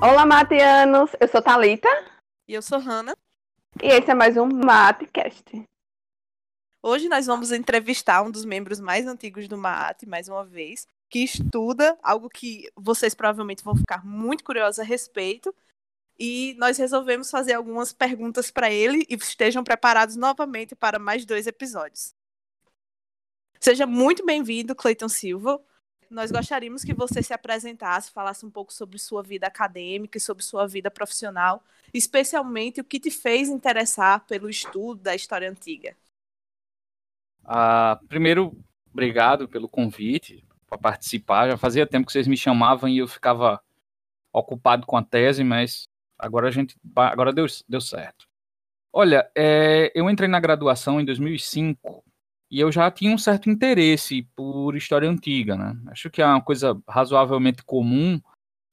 Olá, Matianos! Eu sou Talita E eu sou Hanna. e esse é mais um Matecast. Hoje nós vamos entrevistar um dos membros mais antigos do MAAT, mais uma vez, que estuda algo que vocês provavelmente vão ficar muito curiosos a respeito. E nós resolvemos fazer algumas perguntas para ele e estejam preparados novamente para mais dois episódios. Seja muito bem-vindo, Cleiton Silva. Nós gostaríamos que você se apresentasse, falasse um pouco sobre sua vida acadêmica e sobre sua vida profissional, especialmente o que te fez interessar pelo estudo da história antiga. Ah, primeiro, obrigado pelo convite para participar. Já fazia tempo que vocês me chamavam e eu ficava ocupado com a tese, mas agora a gente agora deu, deu certo. Olha, é, eu entrei na graduação em 2005 e eu já tinha um certo interesse por história antiga, né? Acho que é uma coisa razoavelmente comum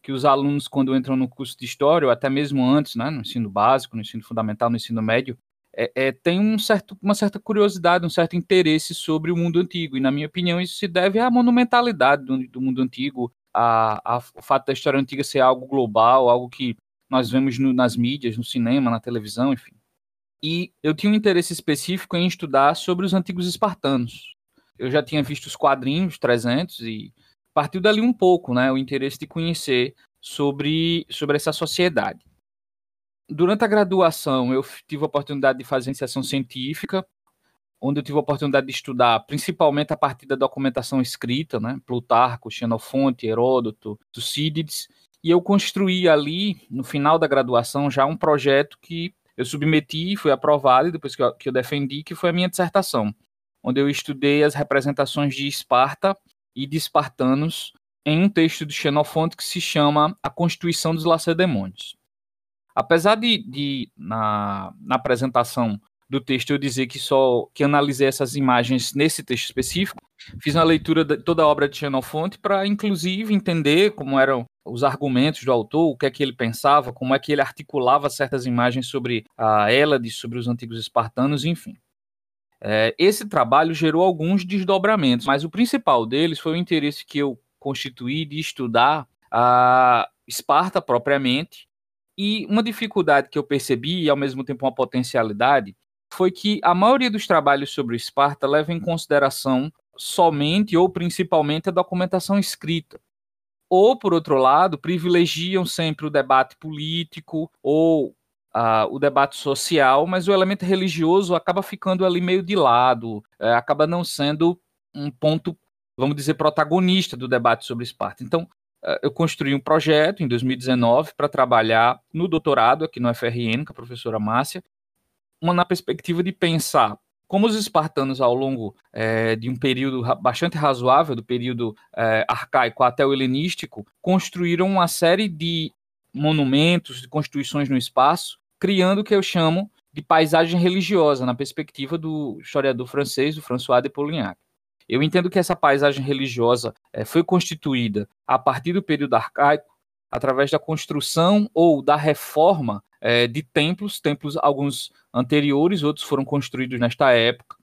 que os alunos, quando entram no curso de história, ou até mesmo antes, né, no ensino básico, no ensino fundamental, no ensino médio, é, é, tem um certo, uma certa curiosidade, um certo interesse sobre o mundo antigo. E, na minha opinião, isso se deve à monumentalidade do, do mundo antigo, a, a, o fato da história antiga ser algo global, algo que nós vemos no, nas mídias, no cinema, na televisão, enfim e eu tinha um interesse específico em estudar sobre os antigos espartanos. Eu já tinha visto os quadrinhos 300 e partiu dali um pouco, né, o interesse de conhecer sobre, sobre essa sociedade. Durante a graduação, eu tive a oportunidade de fazer iniciação científica, onde eu tive a oportunidade de estudar principalmente a partir da documentação escrita, né, Plutarco, Xenofonte, Heródoto, Tucídides, e eu construí ali, no final da graduação, já um projeto que eu submeti, fui aprovado, e depois que eu, que eu defendi, que foi a minha dissertação, onde eu estudei as representações de Esparta e de espartanos em um texto de Xenofonte que se chama A Constituição dos Lacedemônios. Apesar de, de na, na apresentação do texto eu dizer que só que analisei essas imagens nesse texto específico, fiz uma leitura de toda a obra de Xenofonte para inclusive entender como eram os argumentos do autor, o que é que ele pensava, como é que ele articulava certas imagens sobre a Hélade, sobre os antigos espartanos, enfim. É, esse trabalho gerou alguns desdobramentos, mas o principal deles foi o interesse que eu constituí de estudar a Esparta propriamente e uma dificuldade que eu percebi e ao mesmo tempo uma potencialidade foi que a maioria dos trabalhos sobre Esparta leva em consideração somente ou principalmente a documentação escrita ou, por outro lado, privilegiam sempre o debate político ou uh, o debate social, mas o elemento religioso acaba ficando ali meio de lado, uh, acaba não sendo um ponto, vamos dizer, protagonista do debate sobre Esparta. Então, uh, eu construí um projeto em 2019 para trabalhar no doutorado aqui no FRN, com a professora Márcia, uma na perspectiva de pensar como os espartanos, ao longo é, de um período bastante razoável, do período é, arcaico até o helenístico, construíram uma série de monumentos, de constituições no espaço, criando o que eu chamo de paisagem religiosa, na perspectiva do historiador francês, do François de Polignac. Eu entendo que essa paisagem religiosa é, foi constituída a partir do período arcaico, através da construção ou da reforma é, de templos, templos alguns anteriores, outros foram construídos nesta época,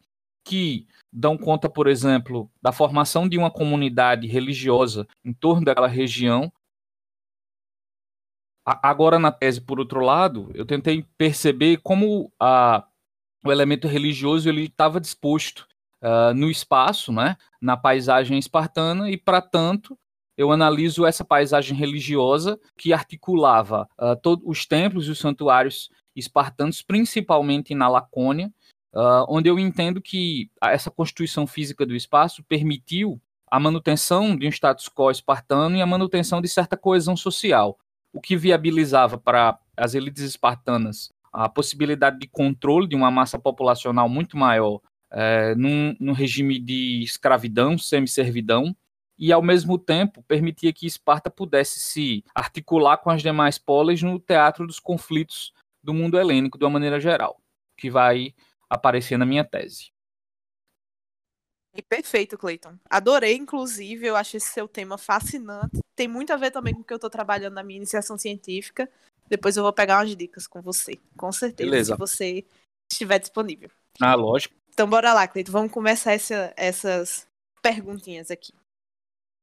que dão conta, por exemplo, da formação de uma comunidade religiosa em torno daquela região. Agora, na tese, por outro lado, eu tentei perceber como a, o elemento religioso ele estava disposto uh, no espaço, né, na paisagem espartana, e, para tanto, eu analiso essa paisagem religiosa que articulava uh, todos os templos e os santuários espartanos, principalmente na Lacônia, uh, onde eu entendo que essa constituição física do espaço permitiu a manutenção de um status quo espartano e a manutenção de certa coesão social, o que viabilizava para as elites espartanas a possibilidade de controle de uma massa populacional muito maior é, num, num regime de escravidão, semi-servidão, e, ao mesmo tempo, permitia que Esparta pudesse se articular com as demais polis no teatro dos conflitos do mundo helênico, de uma maneira geral, que vai aparecer na minha tese. Perfeito, Cleiton. Adorei, inclusive, eu acho esse seu tema fascinante. Tem muito a ver também com o que eu estou trabalhando na minha iniciação científica. Depois eu vou pegar umas dicas com você, com certeza, Beleza. se você estiver disponível. Ah, lógico. Então bora lá, Cleiton, vamos começar essa, essas perguntinhas aqui.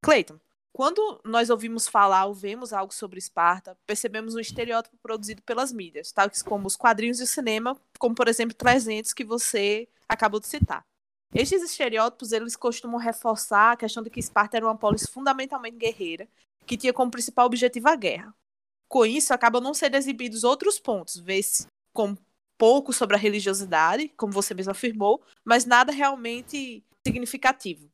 Cleiton, quando nós ouvimos falar ou vemos algo sobre Esparta, percebemos um estereótipo produzido pelas mídias, tais como os quadrinhos e o cinema, como por exemplo 300 que você acabou de citar. Estes estereótipos eles costumam reforçar a questão de que Esparta era uma polis fundamentalmente guerreira, que tinha como principal objetivo a guerra. Com isso, acabam não sendo exibidos outros pontos, vê-se com pouco sobre a religiosidade, como você mesmo afirmou, mas nada realmente significativo.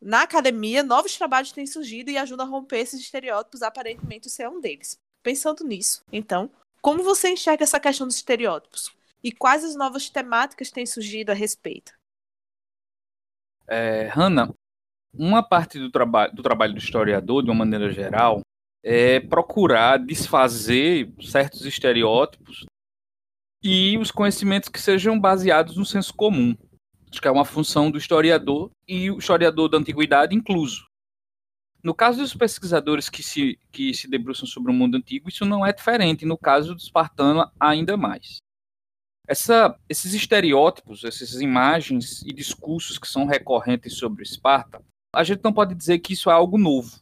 Na academia, novos trabalhos têm surgido e ajudam a romper esses estereótipos, aparentemente o seu é um deles. Pensando nisso, então, como você enxerga essa questão dos estereótipos? E quais as novas temáticas têm surgido a respeito? É, Hanna, uma parte do, traba do trabalho do historiador, de uma maneira geral, é procurar desfazer certos estereótipos e os conhecimentos que sejam baseados no senso comum. Acho que é uma função do historiador e o historiador da antiguidade incluso. No caso dos pesquisadores que se, que se debruçam sobre o mundo antigo, isso não é diferente. No caso do espartano, ainda mais. Essa, esses estereótipos, essas imagens e discursos que são recorrentes sobre Esparta, a gente não pode dizer que isso é algo novo.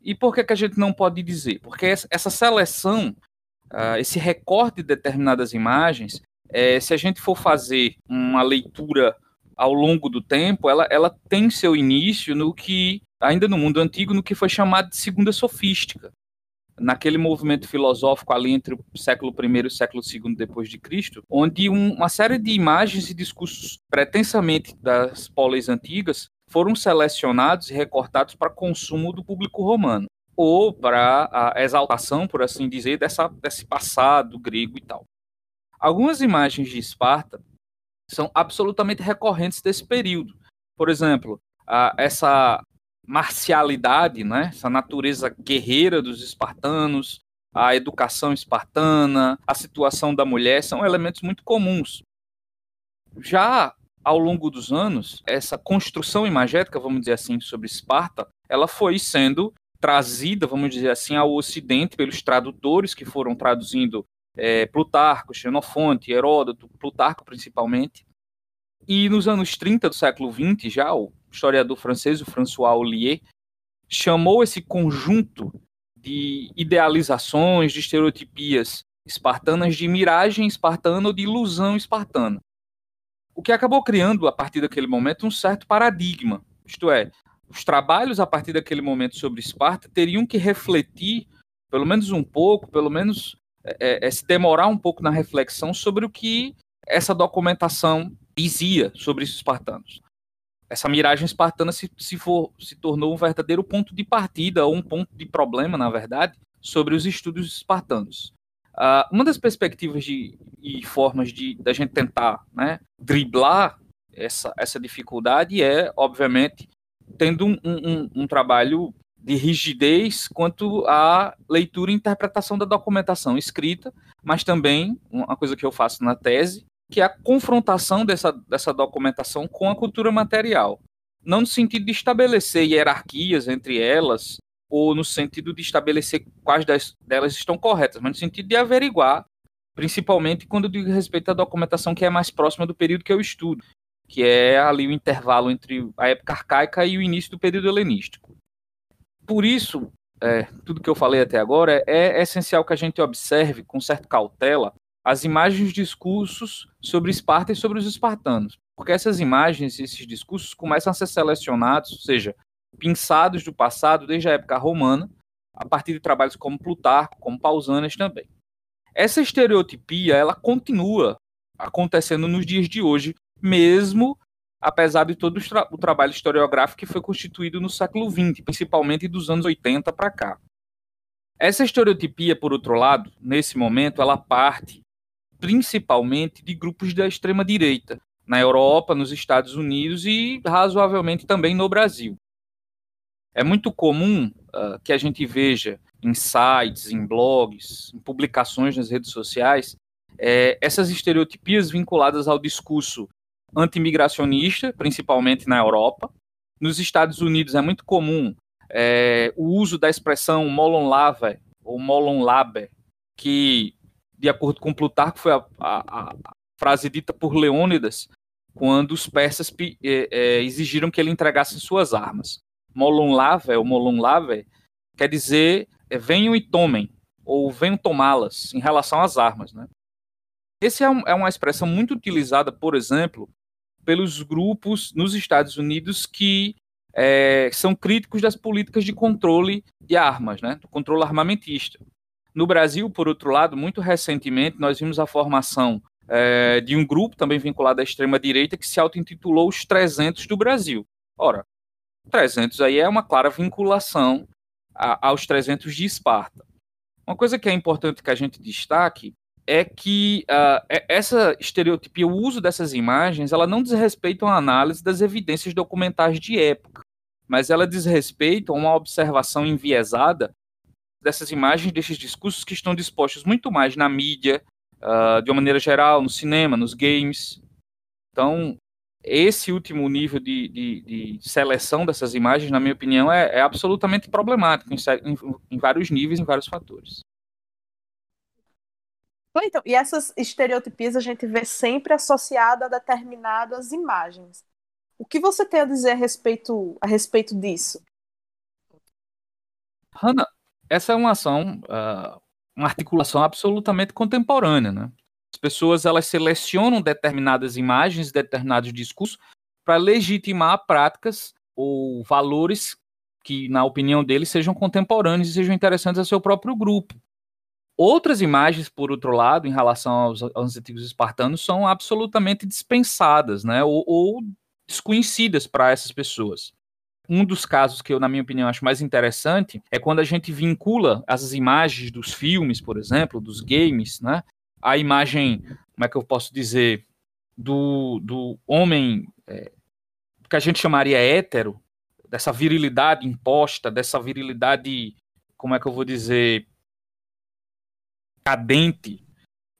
E por que, que a gente não pode dizer? Porque essa seleção, uh, esse recorte de determinadas imagens, é, se a gente for fazer uma leitura ao longo do tempo, ela, ela tem seu início no que, ainda no mundo antigo, no que foi chamado de segunda sofística naquele movimento filosófico ali entre o século I e o século II depois de Cristo, onde um, uma série de imagens e discursos pretensamente das polis antigas foram selecionados e recortados para consumo do público romano ou para a exaltação, por assim dizer, dessa, desse passado grego e tal. Algumas imagens de Esparta são absolutamente recorrentes desse período. Por exemplo, a, essa marcialidade, né? essa natureza guerreira dos espartanos, a educação espartana, a situação da mulher, são elementos muito comuns. Já ao longo dos anos, essa construção imagética, vamos dizer assim, sobre Esparta, ela foi sendo trazida, vamos dizer assim, ao Ocidente pelos tradutores que foram traduzindo é, Plutarco, Xenofonte, Heródoto, Plutarco principalmente. E nos anos 30 do século XX, já o historiador francês, o François Ollier, chamou esse conjunto de idealizações, de estereotipias espartanas de miragem espartana ou de ilusão espartana. O que acabou criando, a partir daquele momento, um certo paradigma. Isto é, os trabalhos a partir daquele momento sobre Esparta teriam que refletir, pelo menos um pouco, pelo menos é, é, se demorar um pouco na reflexão sobre o que essa documentação dizia sobre os espartanos essa miragem espartana se, se, for, se tornou um verdadeiro ponto de partida, ou um ponto de problema, na verdade, sobre os estudos espartanos. Uh, uma das perspectivas de, e formas de da gente tentar né, driblar essa, essa dificuldade é, obviamente, tendo um, um, um trabalho de rigidez quanto à leitura e interpretação da documentação escrita, mas também, uma coisa que eu faço na tese, que é a confrontação dessa, dessa documentação com a cultura material. Não no sentido de estabelecer hierarquias entre elas, ou no sentido de estabelecer quais das, delas estão corretas, mas no sentido de averiguar, principalmente quando digo respeito à documentação que é mais próxima do período que eu estudo, que é ali o intervalo entre a época arcaica e o início do período helenístico. Por isso, é, tudo que eu falei até agora é, é essencial que a gente observe com certa cautela as imagens e discursos sobre Esparta e sobre os espartanos. Porque essas imagens e esses discursos começam a ser selecionados, ou seja, pinçados do passado desde a época romana, a partir de trabalhos como Plutarco, como Pausanias também. Essa estereotipia, ela continua acontecendo nos dias de hoje, mesmo apesar de todo o, tra o trabalho historiográfico que foi constituído no século XX, principalmente dos anos 80 para cá. Essa estereotipia, por outro lado, nesse momento, ela parte principalmente de grupos da extrema-direita, na Europa, nos Estados Unidos e razoavelmente também no Brasil. É muito comum uh, que a gente veja em sites, em blogs, em publicações nas redes sociais, é, essas estereotipias vinculadas ao discurso antimigracionista, principalmente na Europa. Nos Estados Unidos é muito comum é, o uso da expressão molon lave ou molon labe, que de acordo com Plutarco, foi a, a, a frase dita por Leônidas quando os persas é, é, exigiram que ele entregasse suas armas. molum lave, ou molum lave, quer dizer é, venham e tomem, ou venham tomá-las, em relação às armas. Né? Essa é, um, é uma expressão muito utilizada, por exemplo, pelos grupos nos Estados Unidos que é, são críticos das políticas de controle de armas, né, do controle armamentista. No Brasil, por outro lado, muito recentemente, nós vimos a formação é, de um grupo também vinculado à extrema-direita que se auto-intitulou os 300 do Brasil. Ora, 300 aí é uma clara vinculação a, aos 300 de Esparta. Uma coisa que é importante que a gente destaque é que uh, essa estereotipia, o uso dessas imagens, ela não diz respeito a análise das evidências documentais de época, mas ela diz respeito a uma observação enviesada dessas imagens, desses discursos que estão dispostos muito mais na mídia, uh, de uma maneira geral, no cinema, nos games. Então, esse último nível de, de, de seleção dessas imagens, na minha opinião, é, é absolutamente problemático em, em, em vários níveis, em vários fatores. Então, e essas estereotipias a gente vê sempre associada a determinadas imagens. O que você tem a dizer a respeito, a respeito disso? Hanna, essa é uma ação, uh, uma articulação absolutamente contemporânea, né? As pessoas elas selecionam determinadas imagens, determinados discursos para legitimar práticas ou valores que, na opinião deles, sejam contemporâneos e sejam interessantes ao seu próprio grupo. Outras imagens, por outro lado, em relação aos, aos antigos espartanos, são absolutamente dispensadas, né, ou, ou desconhecidas para essas pessoas. Um dos casos que eu, na minha opinião, acho mais interessante é quando a gente vincula as imagens dos filmes, por exemplo, dos games, né, a imagem, como é que eu posso dizer, do, do homem é, que a gente chamaria hétero, dessa virilidade imposta, dessa virilidade, como é que eu vou dizer, cadente.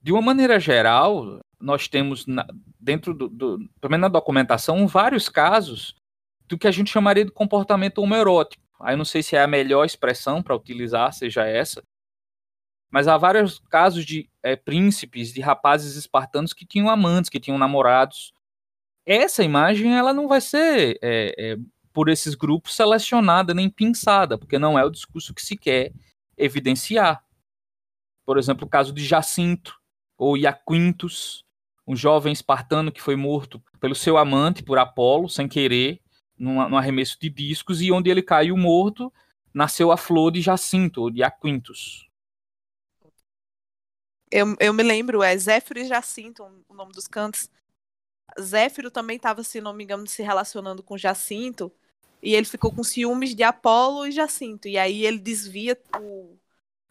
De uma maneira geral, nós temos na, dentro do, do, pelo menos na documentação, vários casos do que a gente chamaria de comportamento homoerótico. Aí não sei se é a melhor expressão para utilizar, seja essa, mas há vários casos de é, príncipes, de rapazes espartanos que tinham amantes, que tinham namorados. Essa imagem ela não vai ser é, é, por esses grupos selecionada nem pensada, porque não é o discurso que se quer evidenciar por exemplo, o caso de Jacinto ou Iaquintus, um jovem espartano que foi morto pelo seu amante por Apolo, sem querer, num, arremesso de discos, e onde ele caiu morto, nasceu a flor de Jacinto, ou de Aquintus. Eu, eu me lembro, é Zéfiro e Jacinto, o nome dos cantos. Zéfiro também estava, se não me engano, se relacionando com Jacinto, e ele ficou com ciúmes de Apolo e Jacinto, e aí ele desvia o,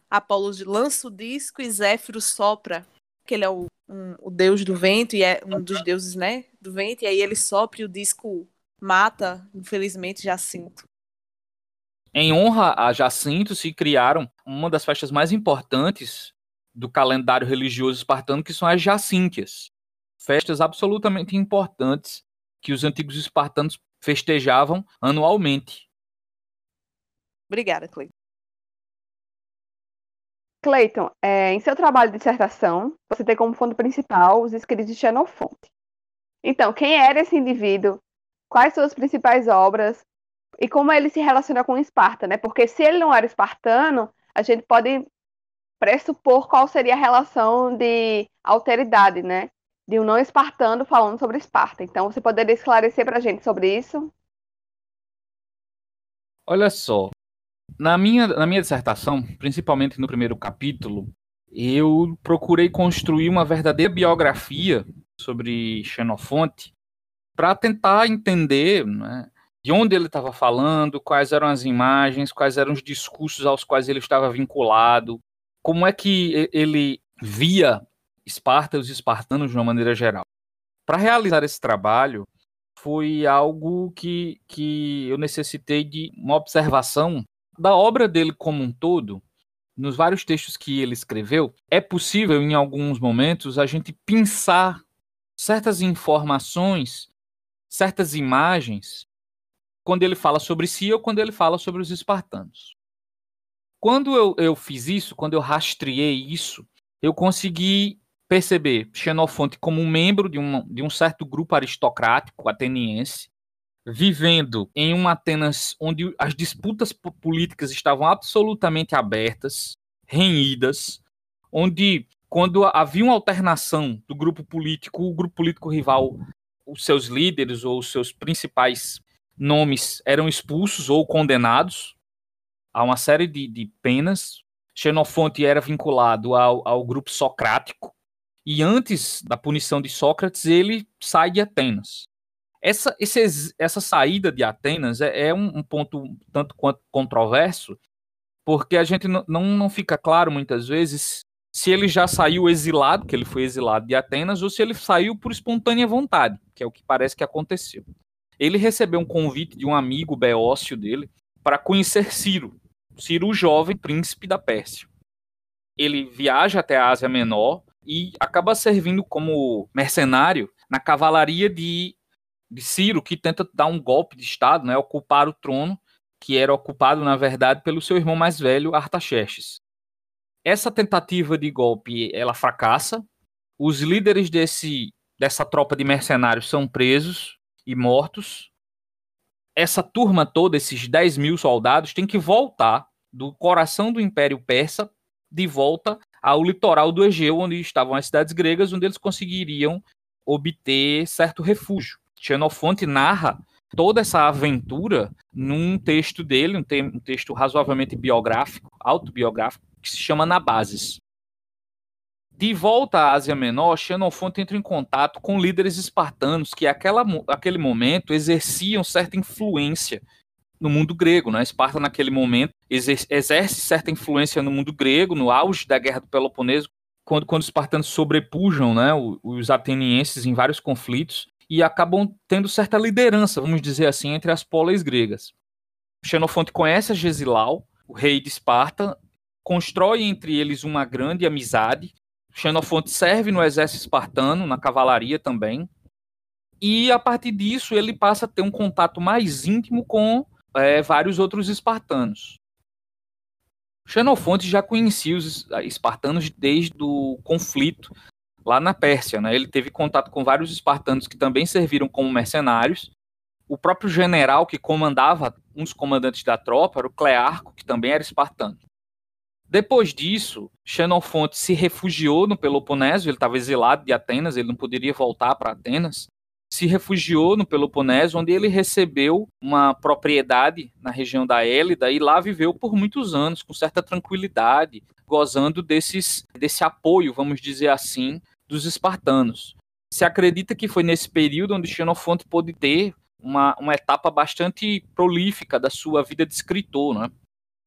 Apolo lança o disco e Zéfiro sopra, que ele é o, um, o deus do vento e é um dos deuses, né, do vento, e aí ele sopra e o disco mata, infelizmente, Jacinto. Em honra a Jacinto se criaram uma das festas mais importantes do calendário religioso espartano, que são as Jacíntias. Festas absolutamente importantes que os antigos espartanos festejavam anualmente. Obrigada, Cleiton. Clayton, é, em seu trabalho de dissertação, você tem como fundo principal os escritos de Xenofonte. Então, quem era esse indivíduo? Quais suas principais obras? E como ele se relaciona com Esparta, né? Porque se ele não era espartano, a gente pode pressupor qual seria a relação de alteridade, né? De um não espartano falando sobre Esparta. Então, você poderia esclarecer para a gente sobre isso? Olha só, na minha, na minha dissertação, principalmente no primeiro capítulo, eu procurei construir uma verdadeira biografia sobre Xenofonte para tentar entender né, de onde ele estava falando, quais eram as imagens, quais eram os discursos aos quais ele estava vinculado, como é que ele via Esparta e os espartanos de uma maneira geral. Para realizar esse trabalho, foi algo que, que eu necessitei de uma observação da obra dele como um todo, nos vários textos que ele escreveu, é possível, em alguns momentos, a gente pensar certas informações, certas imagens, quando ele fala sobre si ou quando ele fala sobre os espartanos. Quando eu, eu fiz isso, quando eu rastreei isso, eu consegui perceber Xenofonte como um membro de um, de um certo grupo aristocrático ateniense, vivendo em uma Atenas onde as disputas políticas estavam absolutamente abertas, renhidas, onde quando havia uma alternação do grupo político, o grupo político rival, os seus líderes ou os seus principais nomes eram expulsos ou condenados a uma série de, de penas. Xenofonte era vinculado ao, ao grupo socrático, e antes da punição de Sócrates, ele sai de Atenas. Essa, esse, essa saída de Atenas é, é um, um, ponto tanto quanto controverso, porque a gente não, não fica claro muitas vezes se ele já saiu exilado, que ele foi exilado de Atenas, ou se ele saiu por espontânea vontade, que é o que parece que aconteceu. Ele recebeu um convite de um amigo beócio dele para conhecer Ciro, Ciro, o jovem príncipe da Pérsia. Ele viaja até a Ásia Menor e acaba servindo como mercenário na cavalaria de, de Ciro, que tenta dar um golpe de Estado, né, ocupar o trono, que era ocupado, na verdade, pelo seu irmão mais velho, Artaxerxes. Essa tentativa de golpe, ela fracassa. Os líderes desse, dessa tropa de mercenários são presos e mortos. Essa turma toda, esses 10 mil soldados, tem que voltar do coração do Império Persa de volta ao litoral do Egeu, onde estavam as cidades gregas, onde eles conseguiriam obter certo refúgio. Xenofonte narra toda essa aventura num texto dele, um, te um texto razoavelmente biográfico, autobiográfico, que se chama Nabases. De volta à Ásia Menor, Xenofonte entra em contato com líderes espartanos que, naquele aquele momento, exerciam certa influência no mundo grego. Né? Esparta, naquele momento, exerce certa influência no mundo grego, no auge da Guerra do Peloponeso, quando, quando os espartanos sobrepujam né, os atenienses em vários conflitos e acabam tendo certa liderança, vamos dizer assim, entre as polis gregas. Xenofonte conhece a Gesilau, o rei de Esparta, constrói entre eles uma grande amizade. Xenofonte serve no exército espartano, na cavalaria também. E a partir disso ele passa a ter um contato mais íntimo com é, vários outros espartanos. Xenofonte já conhecia os espartanos desde o conflito lá na Pérsia. Né? Ele teve contato com vários espartanos que também serviram como mercenários. O próprio general que comandava, dos comandantes da tropa, era o Clearco, que também era espartano. Depois disso, Xenofonte se refugiou no Peloponeso, ele estava exilado de Atenas, ele não poderia voltar para Atenas se refugiou no Peloponeso, onde ele recebeu uma propriedade na região da Élida e lá viveu por muitos anos com certa tranquilidade, gozando desses, desse apoio, vamos dizer assim, dos espartanos. Se acredita que foi nesse período onde Xenofonte pôde ter uma, uma etapa bastante prolífica da sua vida de escritor. Né?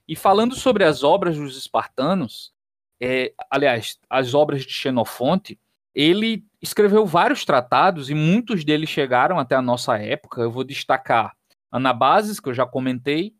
E falando sobre as obras dos espartanos, é, aliás, as obras de Xenofonte, ele escreveu vários tratados e muitos deles chegaram até a nossa época. Eu vou destacar Anabases, que eu já comentei,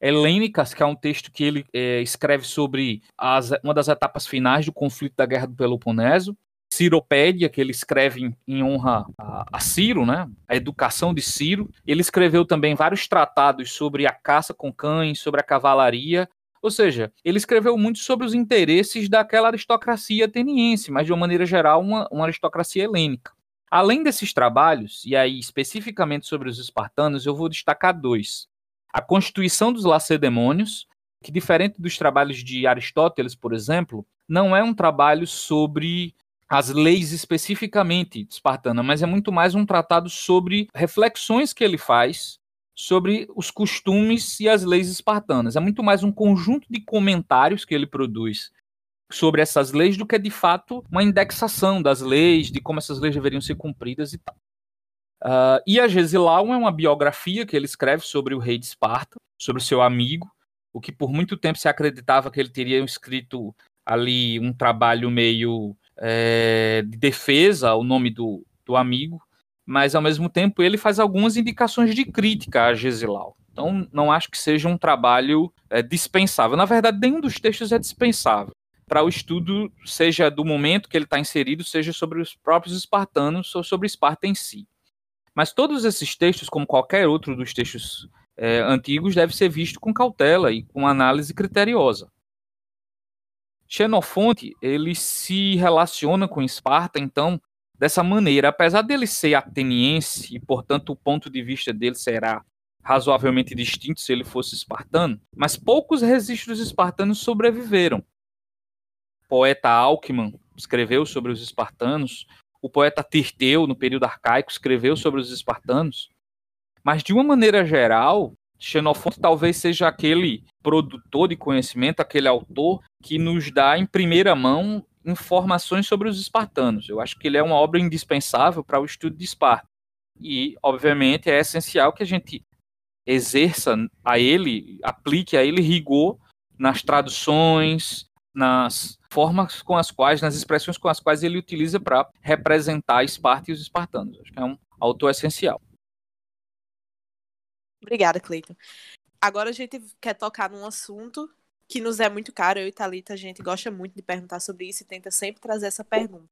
Helênicas, que é um texto que ele é, escreve sobre as, uma das etapas finais do conflito da Guerra do Peloponeso, Ciropédia, que ele escreve em, em honra a, a, Ciro, né? a educação de Ciro. Ele escreveu também vários tratados sobre a caça com cães, sobre a cavalaria, ou seja, ele escreveu muito sobre os interesses daquela aristocracia ateniense, mas de uma maneira geral, uma, uma aristocracia helênica. Além desses trabalhos, e aí especificamente sobre os espartanos, eu vou destacar dois. A Constituição dos Lacedemônios, que diferente dos trabalhos de Aristóteles, por exemplo, não é um trabalho sobre as leis especificamente espartanas, mas é muito mais um tratado sobre reflexões que ele faz sobre os costumes e as leis espartanas. É muito mais um conjunto de comentários que ele produz sobre essas leis do que de fato uma indexação das leis, de como essas leis deveriam ser cumpridas e tal. Uh, e a Gesilau é uma biografia que ele escreve sobre o rei de Esparta, sobre o seu amigo, o que por muito tempo se acreditava que ele teria escrito ali um trabalho meio é, de defesa ao nome do, do amigo, mas ao mesmo tempo ele faz algumas indicações de crítica a Gesilau. Então não acho que seja um trabalho é, dispensável. Na verdade, nenhum dos textos é dispensável para o estudo, seja do momento que ele está inserido, seja sobre os próprios espartanos ou sobre Esparta em si. Mas todos esses textos, como qualquer outro dos textos é, antigos, deve ser visto com cautela e com análise criteriosa. Xenofonte ele se relaciona com Esparta, então, dessa maneira. Apesar dele ser ateniense, e portanto o ponto de vista dele será razoavelmente distinto se ele fosse espartano, mas poucos registros espartanos sobreviveram. O poeta Alckmin escreveu sobre os espartanos, o poeta Tirteu, no período arcaico, escreveu sobre os espartanos, mas de uma maneira geral, Xenofonte talvez seja aquele produtor de conhecimento, aquele autor que nos dá em primeira mão informações sobre os espartanos. Eu acho que ele é uma obra indispensável para o estudo de Esparta. E, obviamente, é essencial que a gente exerça a ele, aplique a ele rigor nas traduções, nas formas com as quais, nas expressões com as quais ele utiliza para representar Esparta e os espartanos. Acho que é um autor essencial. Obrigada, Cleiton. Agora a gente quer tocar num assunto que nos é muito caro. Eu e Thalita, a gente gosta muito de perguntar sobre isso e tenta sempre trazer essa pergunta.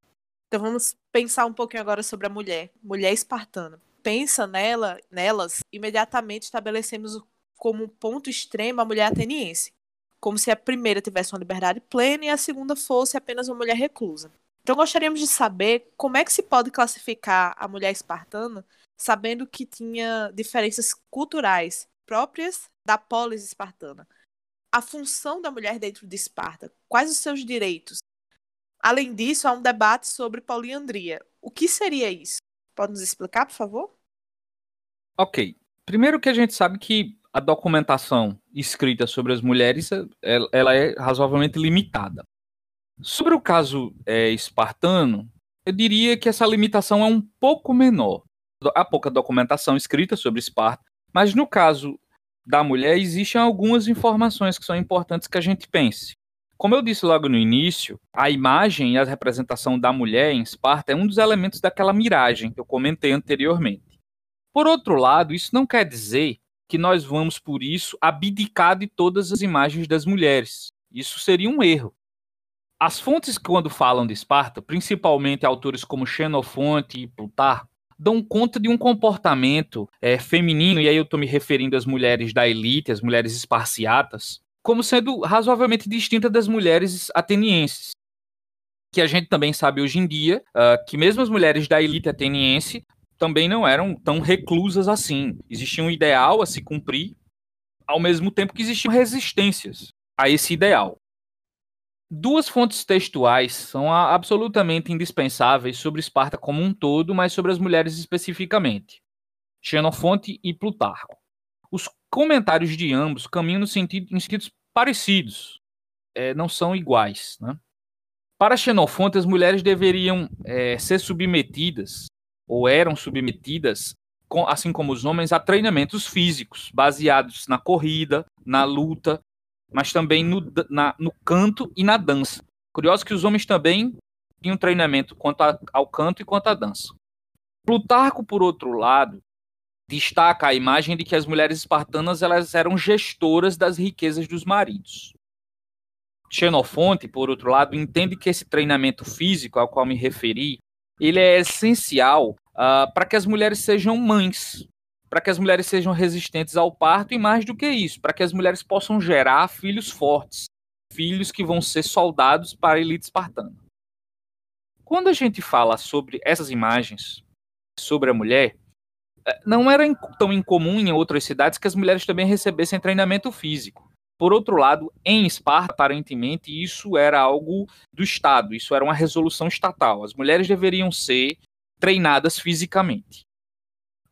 Então vamos pensar um pouquinho agora sobre a mulher, mulher espartana. Pensa nela, nelas, imediatamente estabelecemos como um ponto extremo a mulher ateniense, como se a primeira tivesse uma liberdade plena e a segunda fosse apenas uma mulher reclusa. Então gostaríamos de saber como é que se pode classificar a mulher espartana, sabendo que tinha diferenças culturais próprias da polis espartana a função da mulher dentro de Esparta? Quais os seus direitos? Além disso, há um debate sobre poliandria. O que seria isso? Pode nos explicar, por favor? Ok. Primeiro que a gente sabe que a documentação escrita sobre as mulheres ela é razoavelmente limitada. Sobre o caso é, espartano, eu diria que essa limitação é um pouco menor. Há pouca documentação escrita sobre Esparta, mas no caso da mulher, existem algumas informações que são importantes que a gente pense. Como eu disse logo no início, a imagem e a representação da mulher em Esparta é um dos elementos daquela miragem que eu comentei anteriormente. Por outro lado, isso não quer dizer que nós vamos, por isso, abdicar de todas as imagens das mulheres. Isso seria um erro. As fontes, quando falam de Esparta, principalmente autores como Xenofonte e Plutarco, dão conta de um comportamento é, feminino, e aí eu estou me referindo às mulheres da elite, às mulheres esparciatas, como sendo razoavelmente distinta das mulheres atenienses. Que a gente também sabe hoje em dia uh, que mesmo as mulheres da elite ateniense também não eram tão reclusas assim. Existia um ideal a se cumprir, ao mesmo tempo que existiam resistências a esse ideal. Duas fontes textuais são absolutamente indispensáveis sobre Esparta como um todo, mas sobre as mulheres especificamente: Xenofonte e Plutarco. Os comentários de ambos caminham no sentido, em sentidos parecidos, é, não são iguais. Né? Para Xenofonte, as mulheres deveriam é, ser submetidas, ou eram submetidas, assim como os homens, a treinamentos físicos, baseados na corrida, na luta mas também no, na, no canto e na dança. Curioso que os homens também tinham treinamento quanto a, ao canto e quanto à dança. Plutarco, por outro lado, destaca a imagem de que as mulheres espartanas elas eram gestoras das riquezas dos maridos. Xenofonte, por outro lado, entende que esse treinamento físico ao qual me referi, ele é essencial uh, para que as mulheres sejam mães, para que as mulheres sejam resistentes ao parto e mais do que isso, para que as mulheres possam gerar filhos fortes, filhos que vão ser soldados para a elite espartana. Quando a gente fala sobre essas imagens, sobre a mulher, eh, não era tão incomum em outras cidades que as mulheres também recebessem treinamento físico. Por outro lado, em Esparta, aparentemente, isso era algo do Estado, isso era uma resolução estatal. As mulheres deveriam ser treinadas fisicamente.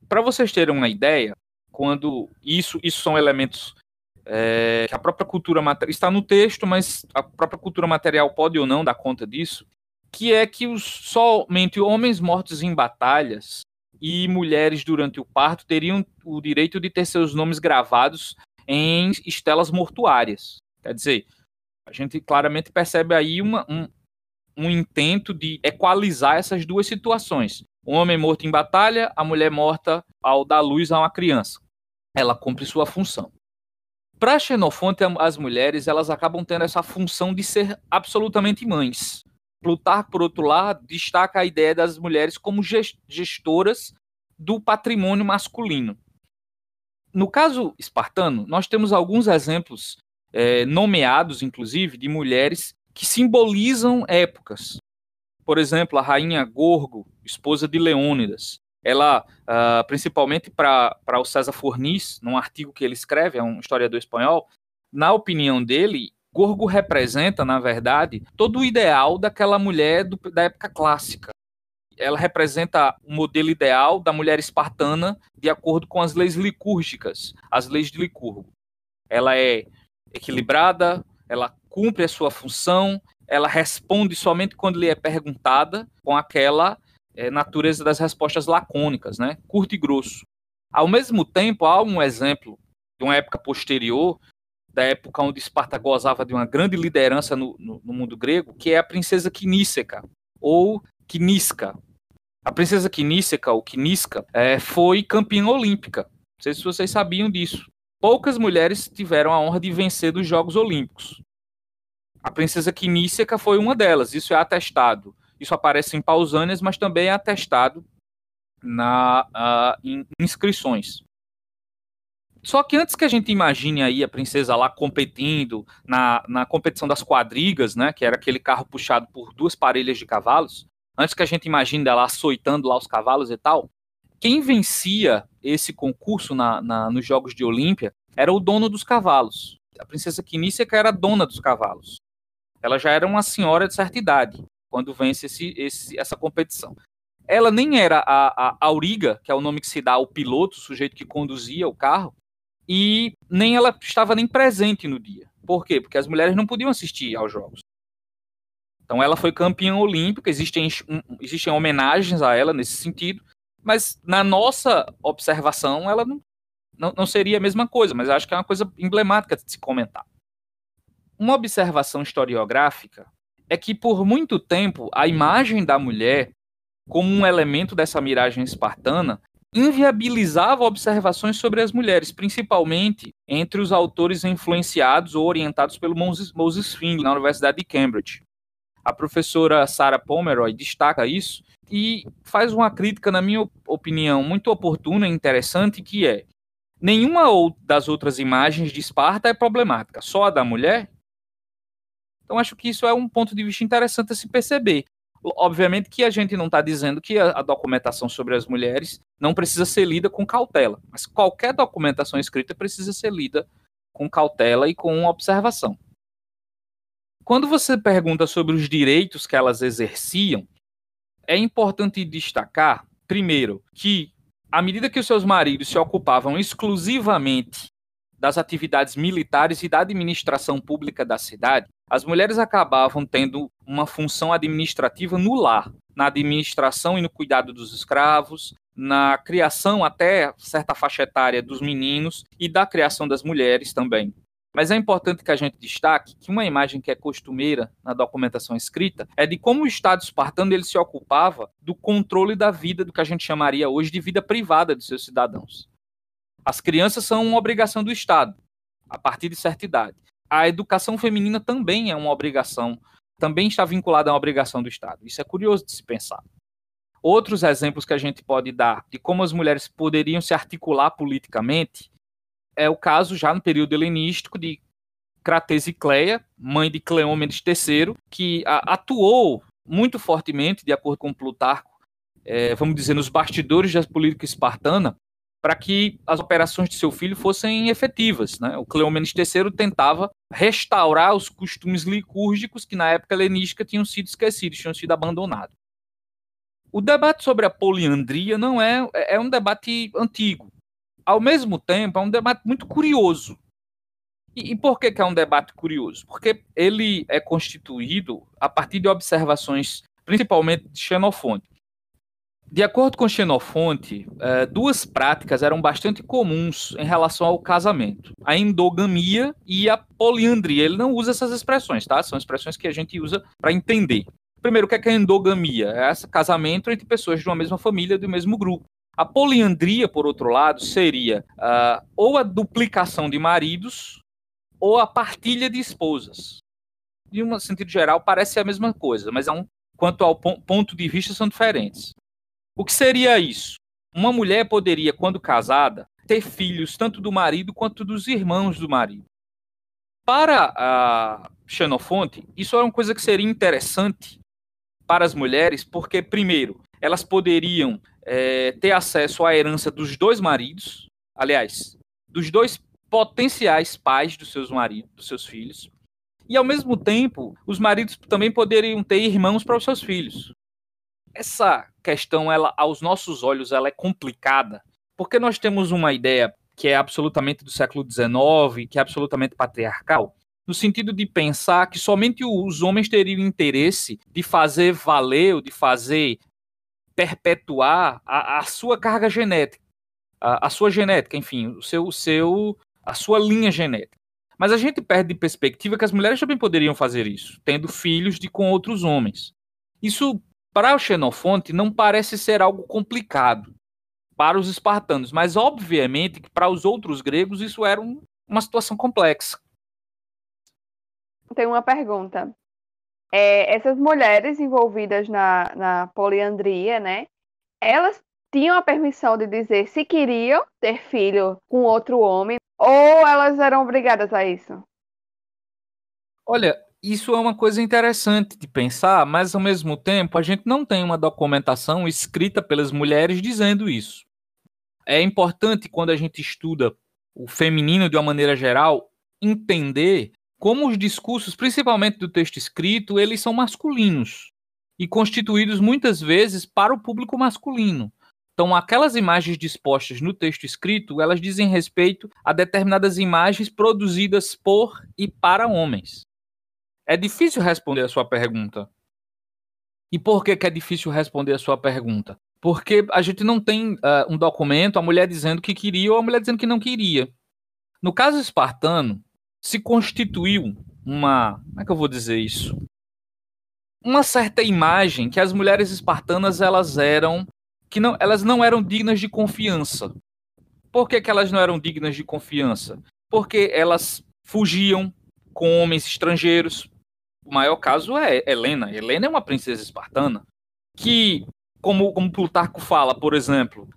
Para vocês terem uma ideia, quando isso, isso são elementos é, que a própria cultura material está no texto, mas a própria cultura material pode ou não dar conta disso, que é que os, somente homens mortos em batalhas e mulheres durante o parto teriam o direito de ter seus nomes gravados em estelas mortuárias. Quer dizer, a gente claramente percebe aí uma, um, um intento de equalizar essas duas situações um homem morto em batalha, a mulher morta ao dar luz a uma criança. Ela cumpre sua função. Para Xenofonte, as mulheres elas acabam tendo essa função de ser absolutamente mães. Plutarco, por outro lado, destaca a ideia das mulheres como gestoras do patrimônio masculino. No caso espartano, nós temos alguns exemplos é, nomeados, inclusive, de mulheres que simbolizam épocas por exemplo, a rainha Gorgo, esposa de Leônidas. Ela, uh, principalmente para o César Fornis, num artigo que ele escreve, é um historiador espanhol, na opinião dele, Gorgo representa, na verdade, todo o ideal daquela mulher do, da época clássica. Ela representa o modelo ideal da mulher espartana de acordo com as leis licúrgicas, as leis de Licurgo. Ela é equilibrada, ela cumpre a sua função, ela responde somente quando lhe é perguntada, com aquela é, natureza das respostas lacônicas, né? curto e grosso. Ao mesmo tempo, há um exemplo de uma época posterior, da época onde Esparta gozava de uma grande liderança no, no, no mundo grego, que é a princesa Quiníceca, ou Quinisca. A princesa Quiníceca, ou Quinisca, é, foi campeã olímpica. Não sei se vocês sabiam disso. Poucas mulheres tiveram a honra de vencer dos Jogos Olímpicos. A princesa Quiníceca foi uma delas, isso é atestado. Isso aparece em Pausânias, mas também é atestado na, uh, em inscrições. Só que antes que a gente imagine aí a princesa lá competindo na, na competição das quadrigas, né, que era aquele carro puxado por duas parelhas de cavalos, antes que a gente imagine ela açoitando lá os cavalos e tal, quem vencia esse concurso na, na, nos Jogos de Olímpia era o dono dos cavalos. A princesa Quinícia era dona dos cavalos. Ela já era uma senhora de certa idade quando vence esse, esse, essa competição. Ela nem era a, a Auriga, que é o nome que se dá ao piloto, o sujeito que conduzia o carro, e nem ela estava nem presente no dia. Por quê? Porque as mulheres não podiam assistir aos jogos. Então ela foi campeã olímpica, existem, existem homenagens a ela nesse sentido, mas na nossa observação ela não, não, não seria a mesma coisa, mas acho que é uma coisa emblemática de se comentar. Uma observação historiográfica é que por muito tempo a imagem da mulher como um elemento dessa miragem espartana inviabilizava observações sobre as mulheres, principalmente entre os autores influenciados ou orientados pelo Moses, Moses na Universidade de Cambridge. A professora Sarah Pomeroy destaca isso e faz uma crítica, na minha opinião, muito oportuna e interessante, que é nenhuma das outras imagens de Esparta é problemática, só a da mulher então, acho que isso é um ponto de vista interessante a se perceber. Obviamente que a gente não está dizendo que a, documentação sobre as mulheres não precisa ser lida com cautela, mas qualquer documentação escrita precisa ser lida com cautela e com observação. Quando você pergunta sobre os direitos que elas exerciam, é importante destacar, primeiro, que à medida que os seus maridos se ocupavam exclusivamente das atividades militares e da administração pública da cidade, as mulheres acabavam tendo uma função administrativa no lar, na administração e no cuidado dos escravos, na criação até certa faixa etária dos meninos e da criação das mulheres também. Mas é importante que a gente destaque que uma imagem que é costumeira na documentação escrita é de como o Estado espartano ele se ocupava do controle da vida do que a gente chamaria hoje de vida privada de seus cidadãos. As crianças são uma obrigação do Estado, a partir de certa idade. A educação feminina também é uma obrigação, também está vinculada a uma obrigação do Estado. Isso é curioso de se pensar. Outros exemplos que a gente pode dar de como as mulheres poderiam se articular politicamente é o caso já no período helenístico de Crates e Cleia, mãe de Cleômenes III, que atuou muito fortemente, de acordo com Plutarco, é, vamos dizer, nos bastidores da política espartana, para que as operações de seu filho fossem efetivas. Né? O Cleomenes III tentava restaurar os costumes licúrgicos que na época helenística tinham sido esquecidos, tinham sido abandonados. O debate sobre a poliandria não é, é um debate antigo. Ao mesmo tempo, é um debate muito curioso. E, e por que, que é um debate curioso? Porque ele é constituído a partir de observações, principalmente de Xenofonte. De acordo com Xenofonte, é, duas práticas eram bastante comuns em relação ao casamento: a endogamia e a poliandria. Ele não usa essas expressões, tá? São expressões que a gente usa para entender. Primeiro, o que é, que é endogamia? É esse casamento entre pessoas de uma mesma família, do mesmo grupo. A poliandria, por outro lado, seria uh, ou a duplicação de maridos ou a partilha de esposas. De um sentido geral, parece a mesma coisa, mas é um, quanto ao ponto de vista, são diferentes. O que seria isso? Uma mulher poderia, quando casada, ter filhos tanto do marido quanto dos irmãos do marido. Para a Xenofonte, isso é uma coisa que seria interessante para as mulheres, porque, primeiro, elas poderiam é, ter acesso à herança dos dois maridos, aliás, dos dois potenciais pais dos seus maridos, dos seus filhos, e ao mesmo tempo, os maridos também poderiam ter irmãos para os seus filhos. Essa questão, ela, aos nossos olhos, ela é complicada, porque nós temos uma ideia que é absolutamente do século XIX, que é absolutamente patriarcal, no sentido de pensar que somente os homens teriam interesse de fazer valer, ou de fazer perpetuar a, a sua carga genética, a, a, sua genética, enfim, o seu, o seu, a sua linha genética. Mas a gente perde de perspectiva que as mulheres também poderiam fazer isso, tendo filhos de com outros homens. Isso, para o Xenofonte, não parece ser algo complicado para os espartanos, mas obviamente que para os outros gregos isso era um, uma situação complexa tenho uma pergunta. É, essas mulheres envolvidas na, na poliandria, né? Elas tinham a permissão de dizer se queriam ter filho com outro homem ou elas eram obrigadas a isso? Olha, isso é uma coisa interessante de pensar, mas ao mesmo tempo a gente não tem uma documentação escrita pelas mulheres dizendo isso. É importante quando a gente estuda o feminino de uma maneira geral entender como os discursos, principalmente do texto escrito, eles são masculinos e constituídos muitas vezes para o público masculino. Então, aquelas imagens dispostas no texto escrito, elas dizem respeito a determinadas imagens produzidas por e para homens. É difícil responder a sua pergunta. E por que, que é difícil responder a sua pergunta? Porque a gente não tem uh, um documento, a mulher dizendo que queria ou a mulher dizendo que não queria. No caso espartano, se constituiu uma. Como é que eu vou dizer isso? Uma certa imagem que as mulheres espartanas elas eram. que não, elas não eram dignas de confiança. Por que, que elas não eram dignas de confiança? Porque elas fugiam com homens estrangeiros. O maior caso é Helena. Helena é uma princesa espartana que como, como Plutarco fala, por exemplo,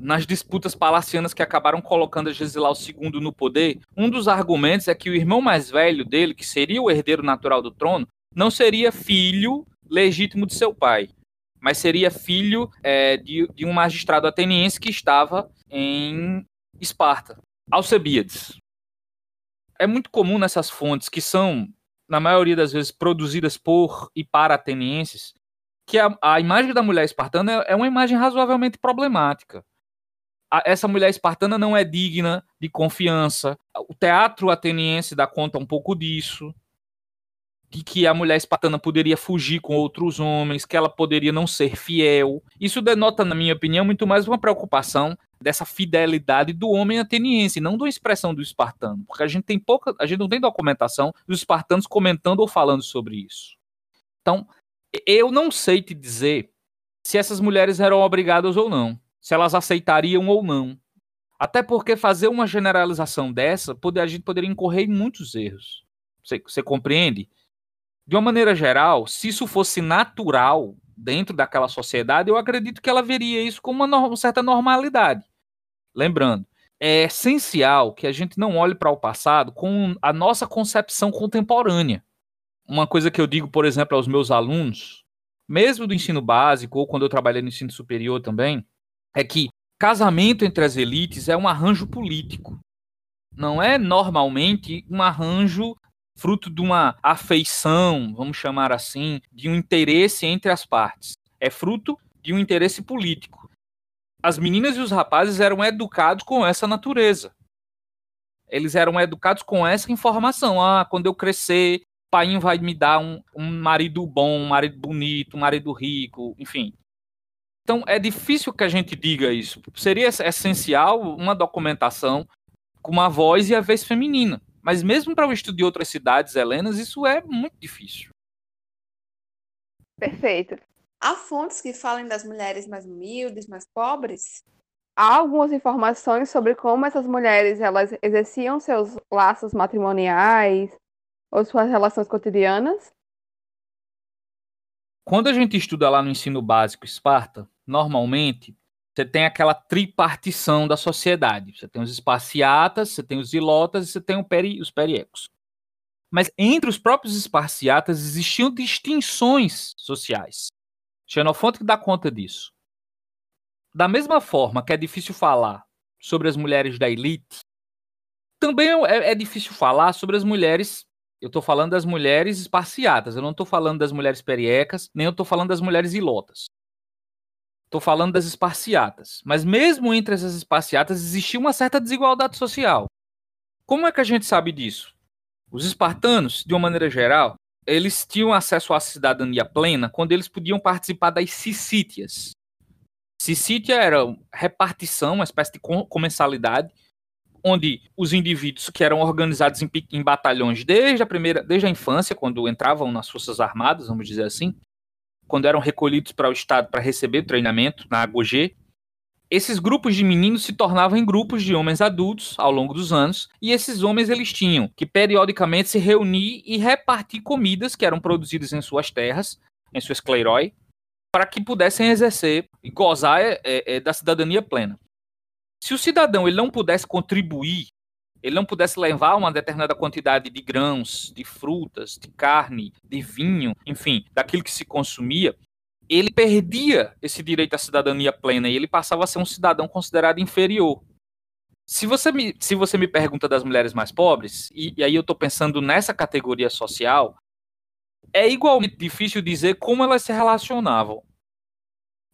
nas disputas palacianas que acabaram colocando a Gesilau II no poder, um dos argumentos é que o irmão mais velho dele, que seria o herdeiro natural do trono, não seria filho legítimo de seu pai, mas seria filho é, de, de um magistrado ateniense que estava em Esparta, Alcebiades. É muito comum nessas fontes, que são, na maioria das vezes, produzidas por e para atenienses, que a, a imagem da mulher espartana é, uma imagem razoavelmente problemática. A, essa mulher espartana não é digna de confiança. O teatro ateniense dá conta um pouco disso. De que a mulher espartana poderia fugir com outros homens, que ela poderia não ser fiel. Isso denota, na minha opinião, muito mais uma preocupação dessa fidelidade do homem ateniense, não da expressão do espartano, porque a gente tem pouca, a gente não tem documentação dos espartanos comentando ou falando sobre isso. Então, eu não sei te dizer se essas mulheres eram obrigadas ou não, se elas aceitariam ou não. Até porque fazer uma generalização dessa, a gente poderia incorrer em muitos erros. Você, você compreende? De uma maneira geral, se isso fosse natural dentro daquela sociedade, eu acredito que ela veria isso com uma, uma certa normalidade. Lembrando, é essencial que a gente não olhe para o passado com a nossa concepção contemporânea uma coisa que eu digo, por exemplo, aos meus alunos, mesmo do ensino básico ou quando eu trabalhei no ensino superior também, é que casamento entre as elites é um arranjo político. Não é normalmente um arranjo fruto de uma afeição, vamos chamar assim, de um interesse entre as partes. É fruto de um interesse político. As meninas e os rapazes eram educados com essa natureza. Eles eram educados com essa informação. Ah, quando eu crescer, pai vai me dar um, um marido bom, um marido bonito, um marido rico, enfim. Então é difícil que a gente diga isso. Seria essencial uma documentação com uma voz e a vez feminina. Mas mesmo para o estudo de outras cidades helenas, isso é muito difícil. Perfeito. Há fontes que falem das mulheres mais humildes, mais pobres? Há algumas informações sobre como essas mulheres elas exerciam seus laços matrimoniais, ou suas relações cotidianas? Quando a gente estuda lá no ensino básico Esparta, normalmente você tem aquela tripartição da sociedade. Você tem os espaciatas, você tem os ilotas e você tem peri, os periecos. mas entre os próprios esparciatas existiam distinções sociais. Xenofonte dá conta disso. Da mesma forma que é difícil falar sobre as mulheres da elite, também é, é difícil falar sobre as mulheres. Eu estou falando das mulheres esparciatas, eu não estou falando das mulheres periecas, nem eu estou falando das mulheres ilotas. Estou falando das esparciatas. Mas mesmo entre essas esparciatas existia uma certa desigualdade social. Como é que a gente sabe disso? Os espartanos, de uma maneira geral, eles tinham acesso à cidadania plena quando eles podiam participar das cicítias. Cicítia era repartição, uma espécie de comensalidade, onde os indivíduos que eram organizados em, em, batalhões desde a primeira, desde a infância, quando entravam nas forças armadas, vamos dizer assim, quando eram recolhidos para o estado para receber treinamento na AGOG, esses grupos de meninos se tornavam em grupos de homens adultos ao longo dos anos, e esses homens eles tinham que periodicamente se reunir e repartir comidas que eram produzidas em suas terras, em suas esclerói, para que pudessem exercer e gozar é, é, da cidadania plena. Se o cidadão ele não pudesse contribuir, ele não pudesse levar uma determinada quantidade de grãos, de frutas, de carne, de vinho, enfim, daquilo que se consumia, ele perdia esse direito à cidadania plena e ele passava a ser um cidadão considerado inferior. Se você me, se você me pergunta das mulheres mais pobres, e, e aí eu estou pensando nessa categoria social, é igualmente difícil dizer como elas se relacionavam.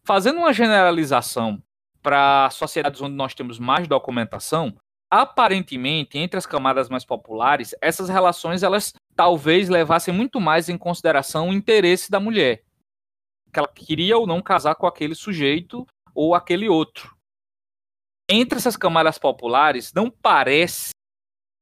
Fazendo uma generalização para sociedades onde nós temos mais documentação, aparentemente, entre as camadas mais populares, essas relações elas talvez levassem muito mais em consideração o interesse da mulher que ela queria ou não casar com aquele sujeito ou aquele outro. Entre essas camadas populares, não parece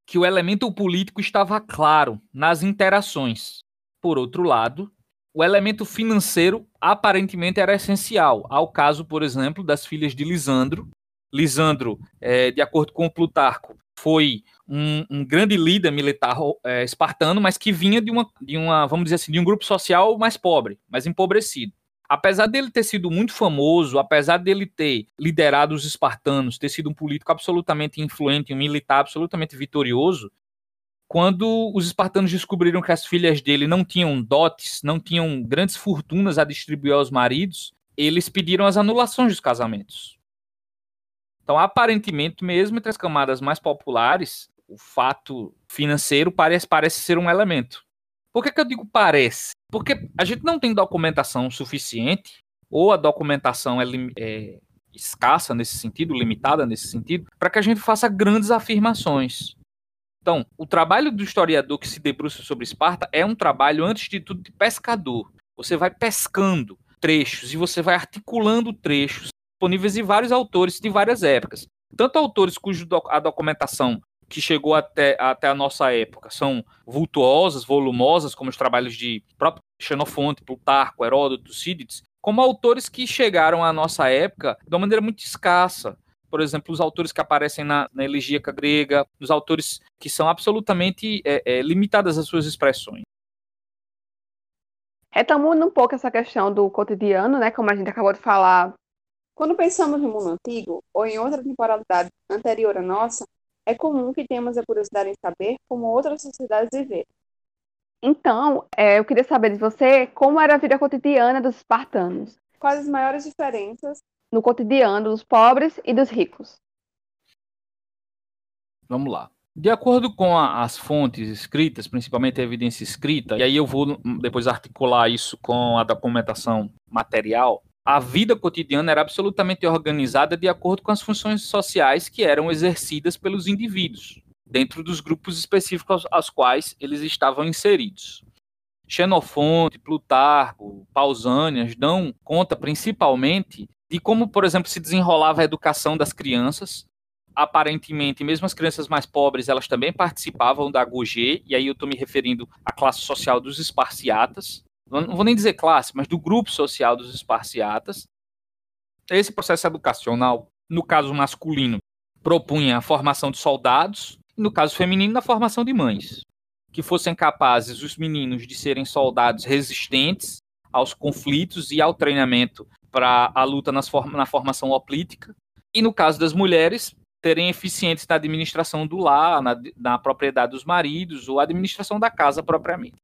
que o elemento político estava claro nas interações. Por outro lado, o elemento financeiro aparentemente era essencial, ao caso, por exemplo, das filhas de Lisandro. Lisandro, é, de acordo com Plutarco, foi um, um grande líder militar é, espartano, mas que vinha de uma, de uma, vamos dizer assim, de um grupo social mais pobre, mais empobrecido apesar dele ter sido muito famoso, apesar dele ter liderado os espartanos, ter sido um político absolutamente influente, um militar absolutamente vitorioso, quando os espartanos descobriram que as filhas dele não tinham dotes, não tinham grandes fortunas a distribuir aos maridos, eles pediram as anulações dos casamentos. Então, aparentemente, mesmo entre as camadas mais populares, o fato financeiro parece, parece ser um elemento. Por que, que eu digo parece? Porque a gente não tem documentação suficiente, ou a documentação é, é escassa nesse sentido, limitada nesse sentido, para que a gente faça grandes afirmações. Então, o trabalho do historiador que se debruça sobre Esparta é um trabalho, antes de tudo, de pescador. Você vai pescando trechos e você vai articulando trechos disponíveis em vários autores de várias épocas. Tanto autores cuja a documentação que chegou até, até a nossa época são vultuosas, volumosas, como os trabalhos de próprio Xenofonte, Plutarco, Heródoto, Tucídides, como autores que chegaram à nossa época de uma maneira muito escassa. Por exemplo, os autores que aparecem na, na elegíaca grega, os autores que são absolutamente é, é, limitadas às suas expressões. Retomando um pouco essa questão do cotidiano, né, como a gente acabou de falar. Quando pensamos no mundo antigo, ou em outra temporalidade anterior à nossa, é comum que tenhamos a curiosidade em saber como outras sociedades viveram. Então, é, eu queria saber de você como era a vida cotidiana dos espartanos. Quais as maiores diferenças no cotidiano dos pobres e dos ricos? Vamos lá. De acordo com a, as fontes escritas, principalmente a evidência escrita, e aí eu vou depois articular isso com a documentação material, a vida cotidiana era absolutamente organizada de acordo com as funções sociais que eram exercidas pelos indivíduos, dentro dos grupos específicos aos quais eles estavam inseridos. Xenofonte, Plutarco, Pausânias dão conta principalmente de como, por exemplo, se desenrolava a educação das crianças. Aparentemente, mesmo as crianças mais pobres, elas também participavam da GOG, e aí eu estou me referindo à classe social dos esparciatas, não vou nem dizer classe, mas do grupo social dos esparciatas. Esse processo educacional, no caso masculino, propunha a formação de soldados, e no caso feminino, a formação de mães, que fossem capazes os meninos de serem soldados resistentes aos conflitos e ao treinamento para a luta form na formação hoplítica, e no caso das mulheres, serem eficientes na administração do lar, na, na propriedade dos maridos ou administração da casa propriamente.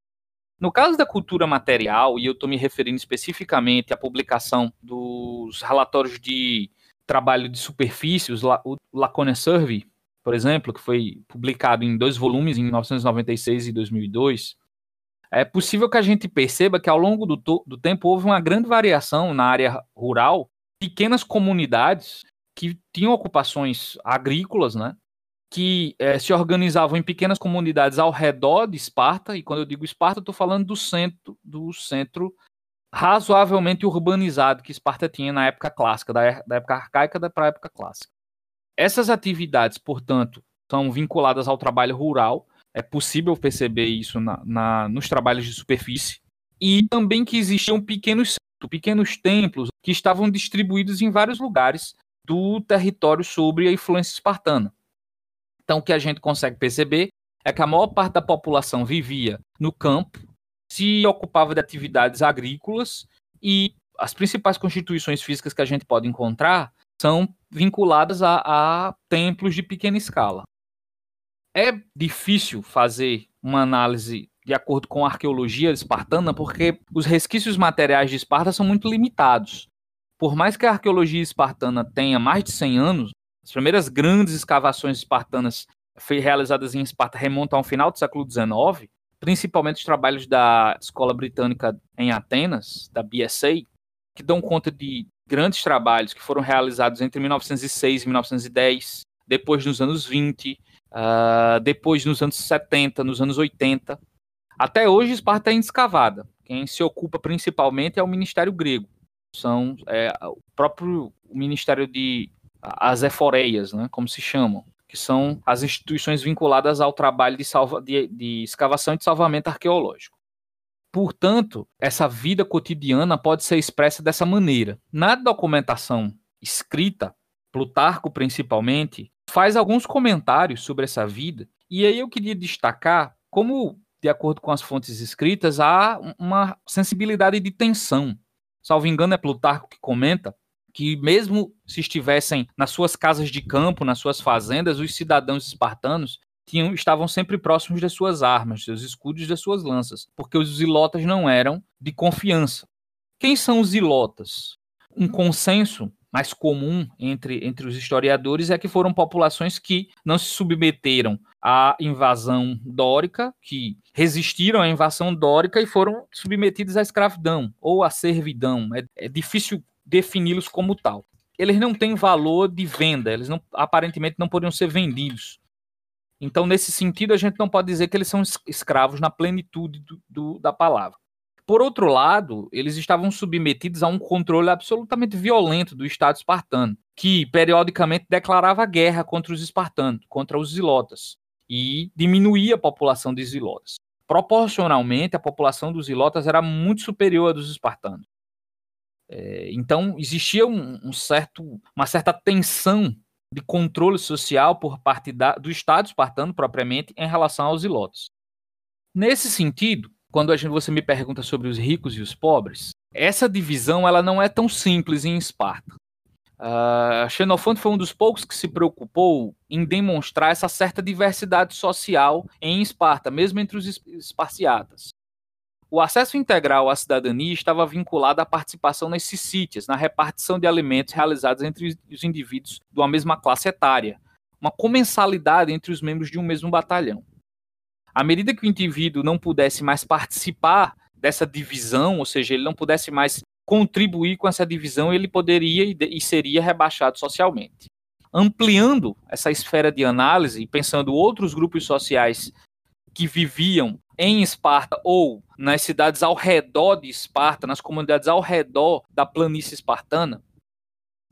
No caso da cultura material, e eu estou me referindo especificamente à publicação dos relatórios de trabalho de superfícies, o Laconia Survey, por exemplo, que foi publicado em dois volumes, em 1996 e 2002, é possível que a gente perceba que ao longo do, do tempo houve uma grande variação na área rural, pequenas comunidades que tinham ocupações agrícolas, né? Que é, se organizavam em pequenas comunidades ao redor de Esparta, e quando eu digo Esparta, estou falando do centro, do centro razoavelmente urbanizado que Esparta tinha na época clássica, da, da época arcaica para a época clássica. Essas atividades, portanto, são vinculadas ao trabalho rural, é possível perceber isso na, na, nos trabalhos de superfície, e também que existiam pequenos, pequenos templos que estavam distribuídos em vários lugares do território sobre a influência espartana. Então, o que a gente consegue perceber é que a maior parte da população vivia no campo, se ocupava de atividades agrícolas e as principais constituições físicas que a gente pode encontrar são vinculadas a, a templos de pequena escala. É difícil fazer uma análise de acordo com a arqueologia espartana, porque os resquícios materiais de Esparta são muito limitados. Por mais que a arqueologia espartana tenha mais de 100 anos, as primeiras grandes escavações espartanas realizadas em Esparta remontam ao final do século XIX, principalmente os trabalhos da Escola Britânica em Atenas, da BSA, que dão conta de grandes trabalhos que foram realizados entre 1906 e 1910, depois nos anos 20, uh, depois nos anos 70, nos anos 80. Até hoje, Esparta é escavada. Quem se ocupa principalmente é o Ministério Grego são é, o próprio Ministério de as eforeias, né, como se chamam, que são as instituições vinculadas ao trabalho de, salva, de, de escavação e de salvamento arqueológico. Portanto, essa vida cotidiana pode ser expressa dessa maneira. Na documentação escrita, Plutarco principalmente, faz alguns comentários sobre essa vida, e aí eu queria destacar como, de acordo com as fontes escritas, há uma sensibilidade de tensão salvo engano, é Plutarco que comenta que mesmo se estivessem nas suas casas de campo, nas suas fazendas, os cidadãos espartanos tinham, estavam sempre próximos das suas armas, seus escudos, das suas lanças, porque os zilotas não eram de confiança. Quem são os zilotas? Um consenso mais comum entre, entre os historiadores é que foram populações que não se submeteram à invasão dórica, que resistiram à invasão dórica e foram submetidos à escravidão ou à servidão. É, é difícil defini-los como tal. Eles não têm valor de venda, eles não, aparentemente não poderiam ser vendidos. Então, nesse sentido, a gente não pode dizer que eles são escravos na plenitude do, do, da palavra. Por outro lado, eles estavam submetidos a um controle absolutamente violento do Estado espartano, que periodicamente declarava guerra contra os espartanos, contra os zilotas, e diminuía a população de zilotas. Proporcionalmente, a população dos zilotas era muito superior à dos espartanos. É, então, existia um, um, certo, uma certa tensão de controle social por parte da, do Estado espartano propriamente em relação aos zilotas. Nesse sentido, quando gente, você me pergunta sobre os ricos e os pobres, essa divisão ela não é tão simples em Esparta. Uh, Xenofonte foi um dos poucos que se preocupou em demonstrar essa certa diversidade social em Esparta, mesmo entre os esparciatas. O acesso integral à cidadania estava vinculado à participação nas cicítias, na repartição de alimentos realizados entre os indivíduos de uma mesma classe etária, uma comensalidade entre os membros de um mesmo batalhão. À medida que o indivíduo não pudesse mais participar dessa divisão, ou seja, ele não pudesse mais contribuir com essa divisão, ele poderia e seria rebaixado socialmente. Ampliando essa esfera de análise pensando outros grupos sociais que viviam em Esparta ou nas cidades ao redor de Esparta, nas comunidades ao redor da planície espartana,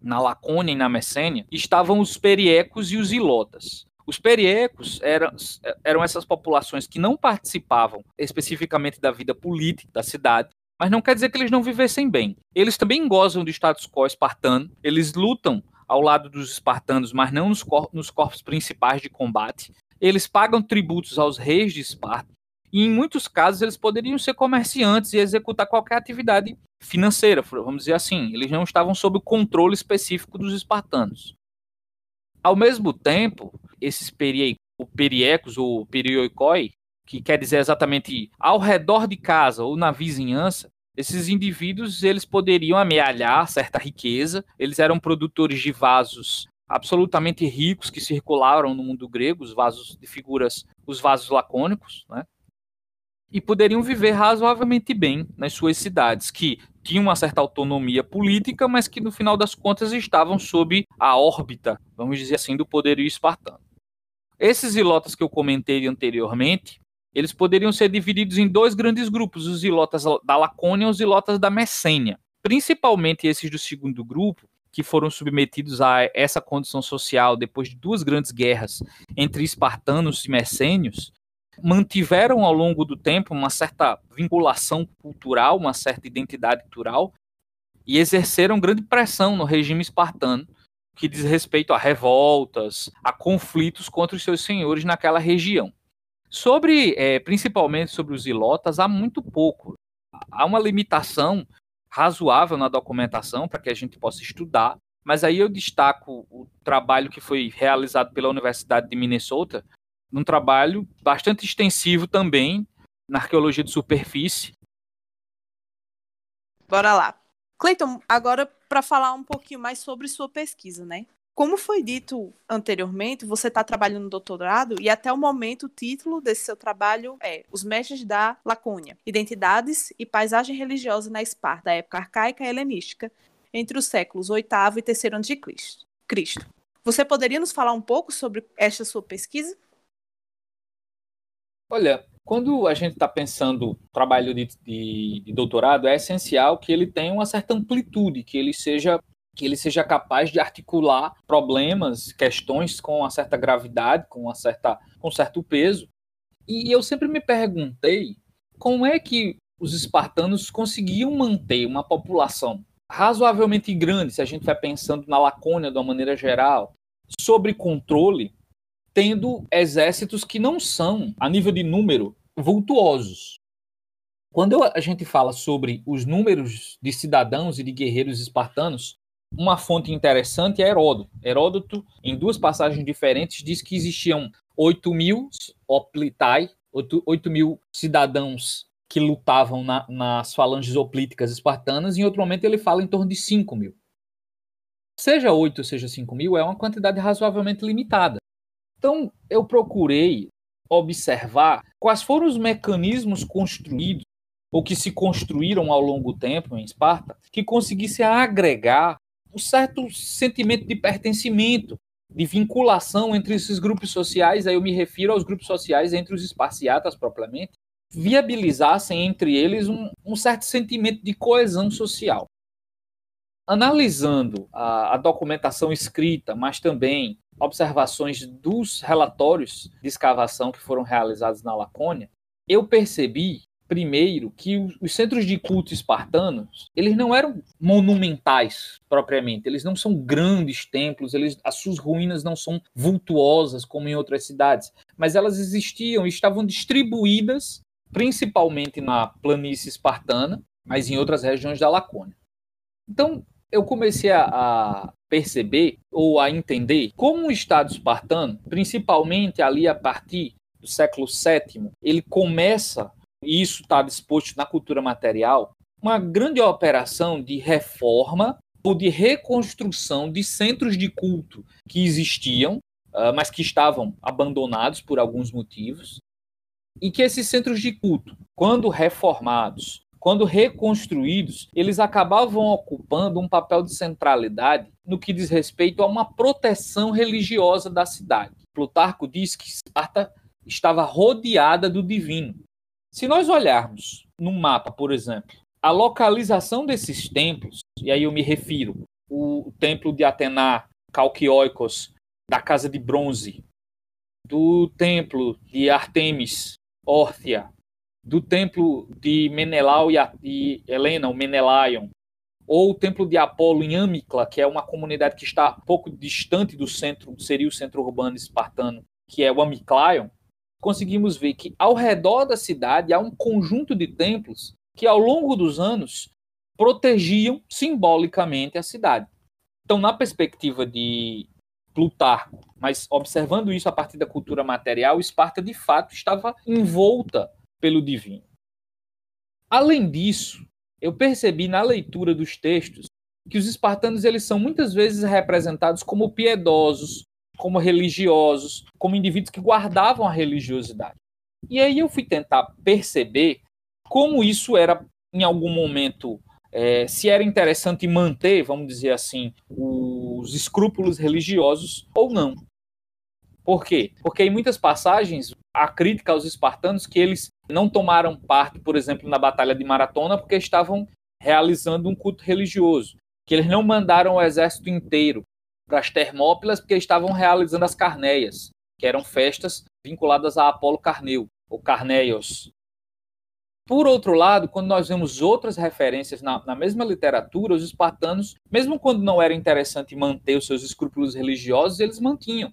na Lacônia e na Messênia, estavam os periecos e os ilotas. Os periecos eram, eram essas populações que não participavam especificamente da vida política da cidade, mas não quer dizer que eles não vivessem bem. Eles também gozam do status quo espartano, eles lutam ao lado dos espartanos, mas não nos, cor nos corpos principais de combate. Eles pagam tributos aos reis de Esparta, e em muitos casos eles poderiam ser comerciantes e executar qualquer atividade financeira, vamos dizer assim. Eles não estavam sob o controle específico dos espartanos. Ao mesmo tempo, esses perie, periecos ou perioikoi, que quer dizer exatamente ao redor de casa ou na vizinhança, esses indivíduos eles poderiam amealhar certa riqueza, eles eram produtores de vasos absolutamente ricos que circularam no mundo grego, os vasos de figuras, os vasos lacônicos, né? E poderiam viver razoavelmente bem nas suas cidades, que tinham uma certa autonomia política, mas que no final das contas estavam sob a órbita, vamos dizer assim, do poderio espartano. Esses ilotas que eu comentei anteriormente, eles poderiam ser divididos em dois grandes grupos, os ilotas da Lacônia e os ilotas da Messênia. Principalmente esses do segundo grupo, que foram submetidos a essa condição social depois de duas grandes guerras entre espartanos e messênios, mantiveram ao longo do tempo uma certa vinculação cultural, uma certa identidade cultural e exerceram grande pressão no regime espartano, que diz respeito a revoltas, a conflitos contra os seus senhores naquela região. Sobre, é, principalmente sobre os ilotas, há muito pouco. Há uma limitação razoável na documentação para que a gente possa estudar, mas aí eu destaco o trabalho que foi realizado pela Universidade de Minnesota, um trabalho bastante extensivo também na arqueologia de superfície. Bora lá. Cleiton, agora para falar um pouquinho mais sobre sua pesquisa, né? Como foi dito anteriormente, você está trabalhando no doutorado e até o momento o título desse seu trabalho é Os Mestres da Lacônia, Identidades e Paisagem Religiosa na Esparta, época arcaica e helenística, entre os séculos VIII e III a.C. Você poderia nos falar um pouco sobre esta sua pesquisa? Olha, quando a gente está pensando trabalho de, de, de, doutorado, é essencial que ele tenha uma certa amplitude, que ele seja que ele seja capaz de articular problemas, questões com uma certa gravidade, com uma certa com certo peso. E eu sempre me perguntei como é que os espartanos conseguiam manter uma população razoavelmente grande, se a gente vai pensando na Lacônia de uma maneira geral, sobre controle, tendo exércitos que não são, a nível de número, vultuosos. Quando a gente fala sobre os números de cidadãos e de guerreiros espartanos, uma fonte interessante é Heródoto. Heródoto, em duas passagens diferentes, diz que existiam 8 mil oplitai, 8, 8 mil cidadãos que lutavam na, nas falanges oplíticas espartanas, e em outro momento ele fala em torno de 5 mil. Seja 8, seja 5 mil, é uma quantidade razoavelmente limitada. Então, eu procurei observar quais foram os mecanismos construídos ou que se construíram ao longo do tempo em Esparta que conseguissem agregar um certo sentimento de pertencimento, de vinculação entre esses grupos sociais, aí eu me refiro aos grupos sociais entre os esparciatas propriamente, viabilizassem entre eles um, um certo sentimento de coesão social. Analisando a, a documentação escrita, mas também observações dos relatórios de escavação que foram realizados na Lacônia, eu percebi primeiro que os centros de culto espartanos eles não eram monumentais propriamente eles não são grandes templos eles as suas ruínas não são vultuosas como em outras cidades mas elas existiam e estavam distribuídas principalmente na planície espartana mas em outras regiões da Lacônia. Então eu comecei a, a perceber ou a entender como o Estado espartano, principalmente ali a partir do século VII, ele começa e isso está disposto na cultura material, uma grande operação de reforma ou de reconstrução de centros de culto que existiam, uh, mas que estavam abandonados por alguns motivos, e que esses centros de culto, quando reformados, quando reconstruídos, eles acabavam ocupando um papel de centralidade no que diz respeito a uma proteção religiosa da cidade. Plutarco diz que Esparta estava rodeada do divino. Se nós olharmos num mapa, por exemplo, a localização desses templos, e aí eu me refiro o templo de Atena, Calquioicos, da Casa de Bronze, do templo de Artemis, Órtia, do templo de Menelau e Helena, o Menelaion, ou o templo de Apolo em Amicla, que é uma comunidade que está pouco distante do centro, seria o centro urbano espartano, que é o Amiclaion, conseguimos ver que ao redor da cidade há um conjunto de templos que ao longo dos anos protegiam simbolicamente a cidade. Então, na perspectiva de Plutarco, mas observando isso a partir da cultura material, Esparta de fato estava envolta pelo divino. Além disso, eu percebi na leitura dos textos que os espartanos eles são muitas vezes representados como piedosos, como religiosos, como indivíduos que guardavam a religiosidade. E aí eu fui tentar perceber como isso era, em algum momento, é, se era interessante manter, vamos dizer assim, os escrúpulos religiosos ou não. Por quê? Porque em muitas passagens há crítica aos espartanos que eles não tomaram parte, por exemplo, na Batalha de Maratona porque estavam realizando um culto religioso, que eles não mandaram o exército inteiro para as Termópilas porque estavam realizando as Carneias, que eram festas vinculadas a Apolo Carneu, ou Carneios. Por outro lado, quando nós vemos outras referências na, na, mesma literatura, os espartanos, mesmo quando não era interessante manter os seus escrúpulos religiosos, eles mantinham.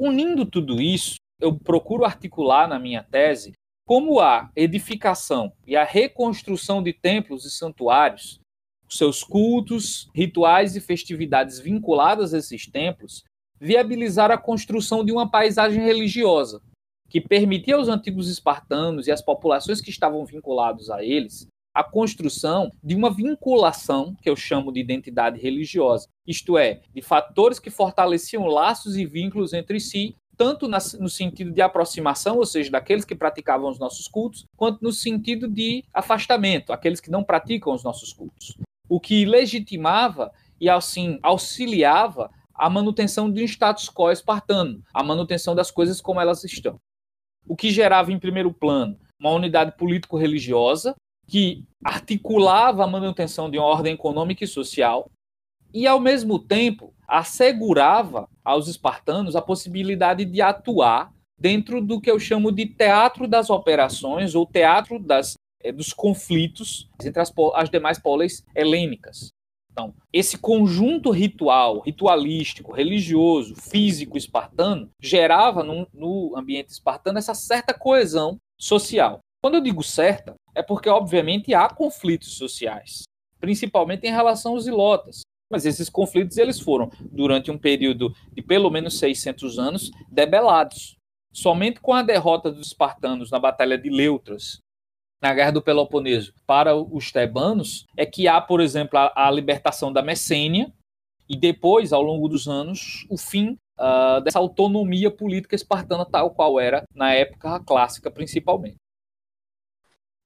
Unindo tudo isso, eu procuro articular na minha tese como a edificação e a reconstrução de templos e santuários, seus cultos, rituais e festividades vinculadas a esses templos, viabilizar a construção de uma paisagem religiosa, que permitia aos antigos espartanos e às populações que estavam vinculados a eles a construção de uma vinculação que eu chamo de identidade religiosa, isto é, de fatores que fortaleciam laços e vínculos entre si, tanto no sentido de aproximação, ou seja, daqueles que praticavam os nossos cultos, quanto no sentido de afastamento, aqueles que não praticam os nossos cultos. O que legitimava e assim auxiliava a manutenção de um status quo espartano, a manutenção das coisas como elas estão o que gerava, em primeiro plano, uma unidade político-religiosa que articulava a manutenção de uma ordem econômica e social e, ao mesmo tempo, assegurava aos espartanos a possibilidade de atuar dentro do que eu chamo de teatro das operações ou teatro das, é, dos conflitos entre as, as demais polis helênicas. Então, esse conjunto ritual, ritualístico, religioso, físico espartano, gerava no, no ambiente espartano essa certa coesão social. Quando eu digo certa, é porque, obviamente, há conflitos sociais, principalmente em relação aos ilotas. Mas esses conflitos eles foram, durante um período de pelo menos 600 anos, debelados. Somente com a derrota dos espartanos na Batalha de Leutras na Guerra do Peloponeso para os tebanos é que há, por exemplo, a, a libertação da Messênia e depois, ao longo dos anos, o fim uh, dessa autonomia política espartana tal qual era na época clássica, principalmente.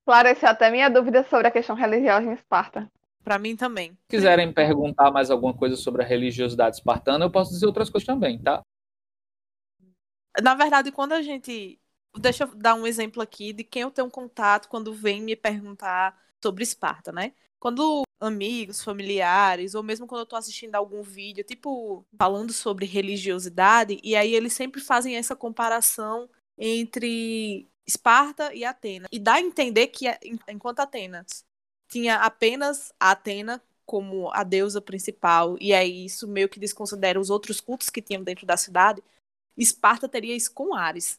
Esclareceu até minha dúvida sobre a questão religiosa em Esparta. Para mim também. Se quiserem perguntar mais alguma coisa sobre a religiosidade espartana, eu posso dizer outras coisas também, tá? Na verdade, quando a gente Deixa eu dar um exemplo aqui de quem eu tenho contato quando vem me perguntar sobre Esparta, né? Quando amigos, familiares, ou mesmo quando eu tô assistindo algum vídeo, tipo, falando sobre religiosidade, e aí eles sempre fazem essa comparação entre Esparta e Atenas. E dá a entender que, enquanto Atenas tinha apenas a Atena como a deusa principal, e aí isso meio que desconsidera os outros cultos que tinham dentro da cidade, Esparta teria isso com Ares.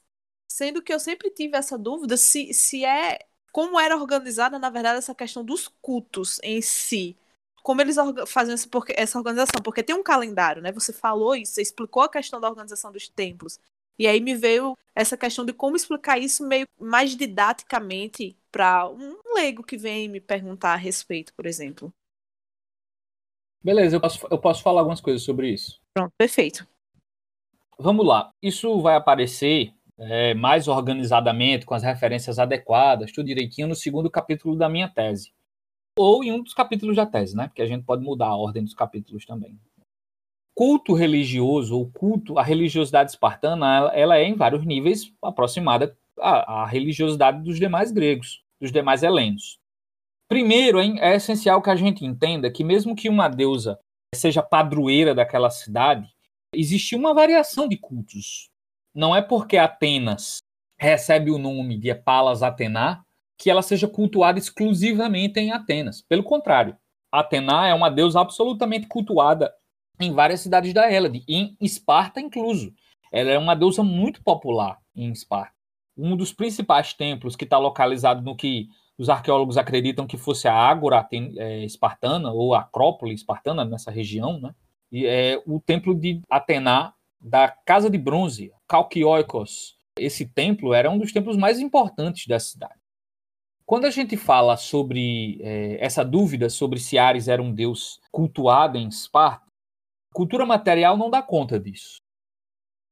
Sendo que eu sempre tive essa dúvida se, se é. Como era organizada, na verdade, essa questão dos cultos em si. Como eles faziam essa organização. Porque tem um calendário, né? Você falou isso, você explicou a questão da organização dos templos. E aí me veio essa questão de como explicar isso meio mais didaticamente para um leigo que vem me perguntar a respeito, por exemplo. Beleza, eu posso, eu posso falar algumas coisas sobre isso. Pronto, perfeito. Vamos lá. Isso vai aparecer é, mais organizadamente, com as referências adequadas, tudo direitinho, no segundo capítulo da minha tese. Ou em um dos capítulos da tese, né? Porque a gente pode mudar a ordem dos capítulos também. Culto religioso, ou culto, a religiosidade espartana, ela, ela é em vários níveis aproximada à, à, religiosidade dos demais gregos, dos demais helenos. Primeiro, é, é essencial que a gente entenda que, mesmo que uma deusa seja padroeira daquela cidade, existe uma variação de cultos não é porque Atenas recebe o nome de Palas Atena que ela seja cultuada exclusivamente em Atenas. Pelo contrário, Atena é uma deusa absolutamente cultuada em várias cidades da Hélade, em Esparta incluso. Ela é uma deusa muito popular em Esparta. Um dos principais templos que está localizado no que os arqueólogos acreditam que fosse a Ágora é, espartana ou a Acrópole espartana nessa região, né? é o templo de Atena, da Casa de Bronze, Kalkioikos. Esse templo era um dos templos mais importantes da cidade. Quando a gente fala sobre é, essa dúvida sobre se Ares era um deus cultuado em Esparta, cultura material não dá conta disso.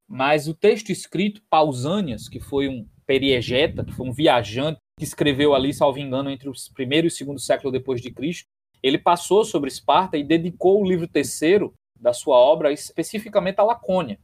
Mas o texto escrito, Pausanias, que foi um periegeta, que foi um viajante, que escreveu ali, salvo engano, entre o primeiro e o segundo século depois de Cristo, ele passou sobre Esparta e dedicou o livro terceiro da sua obra especificamente à Lacônia.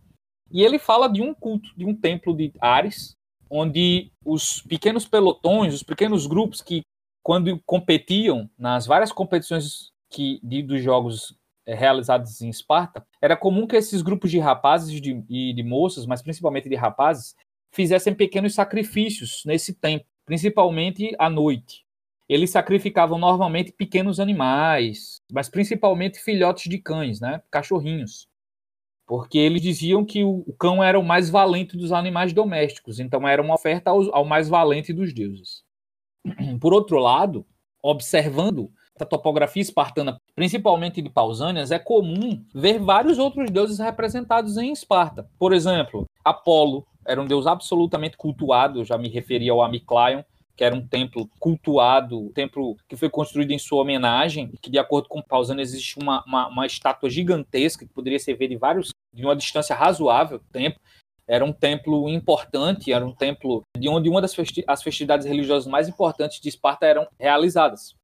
E ele fala de um culto, de um templo de Ares, onde os pequenos pelotões, os pequenos grupos que, quando competiam nas várias competições que, de, dos jogos é, realizados em Esparta, era comum que esses grupos de rapazes e de, e de moças, mas principalmente de rapazes, fizessem pequenos sacrifícios nesse tempo, principalmente à noite. Eles sacrificavam normalmente pequenos animais, mas principalmente filhotes de cães, né? cachorrinhos porque eles diziam que o, cão era o mais valente dos animais domésticos, então era uma oferta ao, ao mais valente dos deuses. Por outro lado, observando a topografia espartana, principalmente de Pausânias, é comum ver vários outros deuses representados em Esparta. Por exemplo, Apolo era um deus absolutamente cultuado, já me referi ao Amiclaion, que era um templo cultuado, um templo que foi construído em sua homenagem, que de acordo com Pausano existe uma, uma, uma estátua gigantesca que poderia ser vista de vários de uma distância razoável tempo. Era um templo importante, era um templo de onde uma das festi as festividades religiosas mais importantes de Esparta eram realizadas.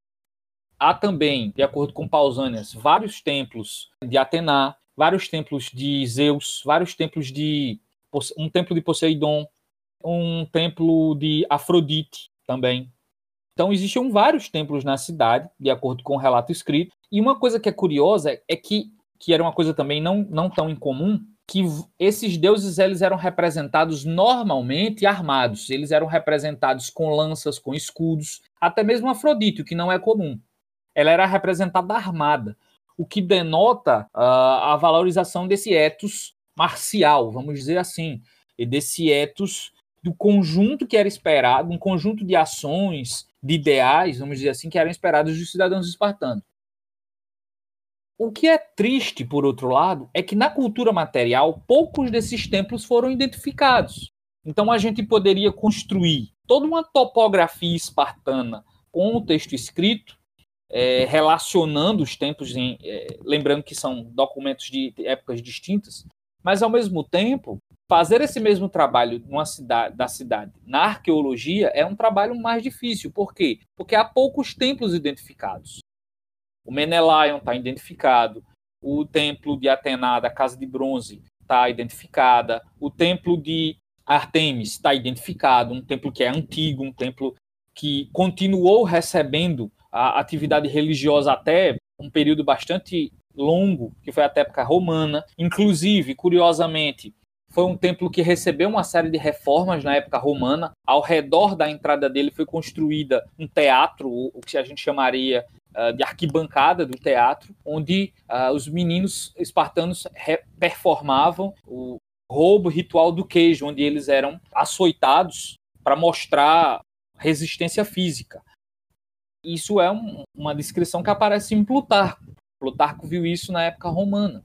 Há também, de acordo com Pausanias, vários templos de Atena, vários templos de Zeus, vários templos de um templo de Poseidon, um templo de Afrodite, também. Então existiam vários templos na cidade, de acordo com o relato escrito. E uma coisa que é curiosa é que, que era uma coisa também não, não tão incomum, que esses deuses eles eram representados normalmente armados. Eles eram representados com lanças, com escudos, até mesmo Afrodite, o que não é comum. Ela era representada armada, o que denota uh, a valorização desse etos marcial, vamos dizer assim, e desse etos do conjunto que era esperado, um conjunto de ações, de ideais, vamos dizer assim, que eram esperados dos cidadãos espartanos. O que é triste, por outro lado, é que na cultura material poucos desses templos foram identificados. Então a gente poderia construir toda uma topografia espartana com o texto escrito, é, relacionando os tempos, em, é, lembrando que são documentos de épocas distintas, mas ao mesmo tempo fazer esse mesmo trabalho numa cidade, da cidade na arqueologia é um trabalho mais difícil. Por quê? Porque há poucos templos identificados. O Menelaion está identificado, o templo de Atena, da Casa de Bronze, está identificada, o templo de Artemis está identificado, um templo que é antigo, um templo que continuou recebendo a atividade religiosa até um período bastante longo, que foi a época romana. Inclusive, curiosamente, foi um templo que recebeu uma série de reformas na época romana. Ao redor da entrada dele foi construída um teatro, o que a gente chamaria uh, de arquibancada do teatro, onde uh, os meninos espartanos performavam o roubo ritual do queijo, onde eles eram açoitados para mostrar resistência física. Isso é um, uma descrição que aparece em Plutarco. Plutarco viu isso na época romana.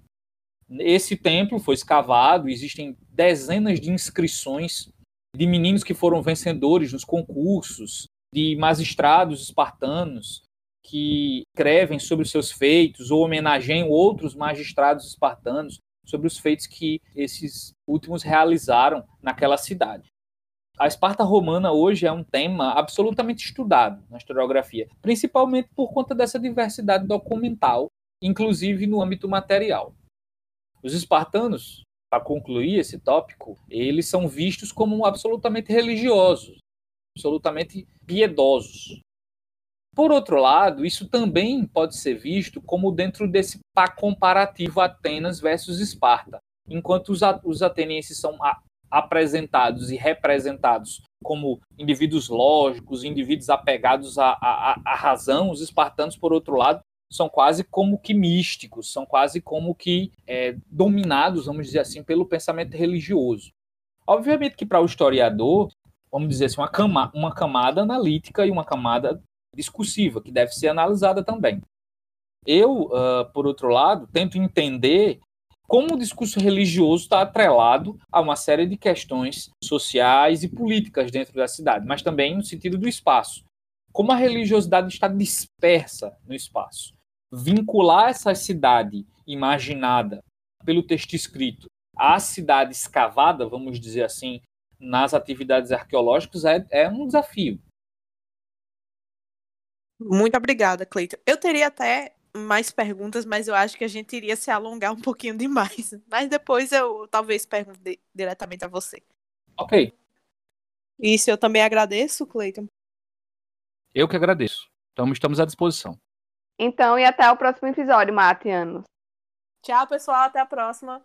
Esse templo foi escavado, existem dezenas de inscrições de meninos que foram vencedores nos concursos, de magistrados espartanos que escrevem sobre os seus feitos ou homenageiam outros magistrados espartanos sobre os feitos que esses últimos realizaram naquela cidade. A Esparta romana hoje é um tema absolutamente estudado na historiografia, principalmente por conta dessa diversidade documental, inclusive no âmbito material. Os espartanos, para concluir esse tópico, eles são vistos como absolutamente religiosos, absolutamente piedosos. Por outro lado, isso também pode ser visto como dentro desse comparativo Atenas versus Esparta. Enquanto os, atenienses são apresentados e representados como indivíduos lógicos, indivíduos apegados à, à, à razão, os espartanos, por outro lado, são quase como que místicos, são quase como que é, dominados, vamos dizer assim, pelo pensamento religioso. Obviamente que para o historiador, vamos dizer assim, uma, cama, uma camada analítica e uma camada discursiva, que deve ser analisada também. Eu, uh, por outro lado, tento entender como o discurso religioso está atrelado a uma série de questões sociais e políticas dentro da cidade, mas também no sentido do espaço. Como a religiosidade está dispersa no espaço. Vincular essa cidade imaginada pelo texto escrito à cidade escavada, vamos dizer assim, nas atividades arqueológicas é, é um desafio. Muito obrigada, Cleiton. Eu teria até mais perguntas, mas eu acho que a gente iria se alongar um pouquinho demais. Mas depois eu talvez pergunte diretamente a você. Ok. Isso, eu também agradeço, Cleiton. Eu que agradeço. Então estamos à disposição. Então, e até o próximo episódio, Mate Anos. Tchau, pessoal. Até a próxima.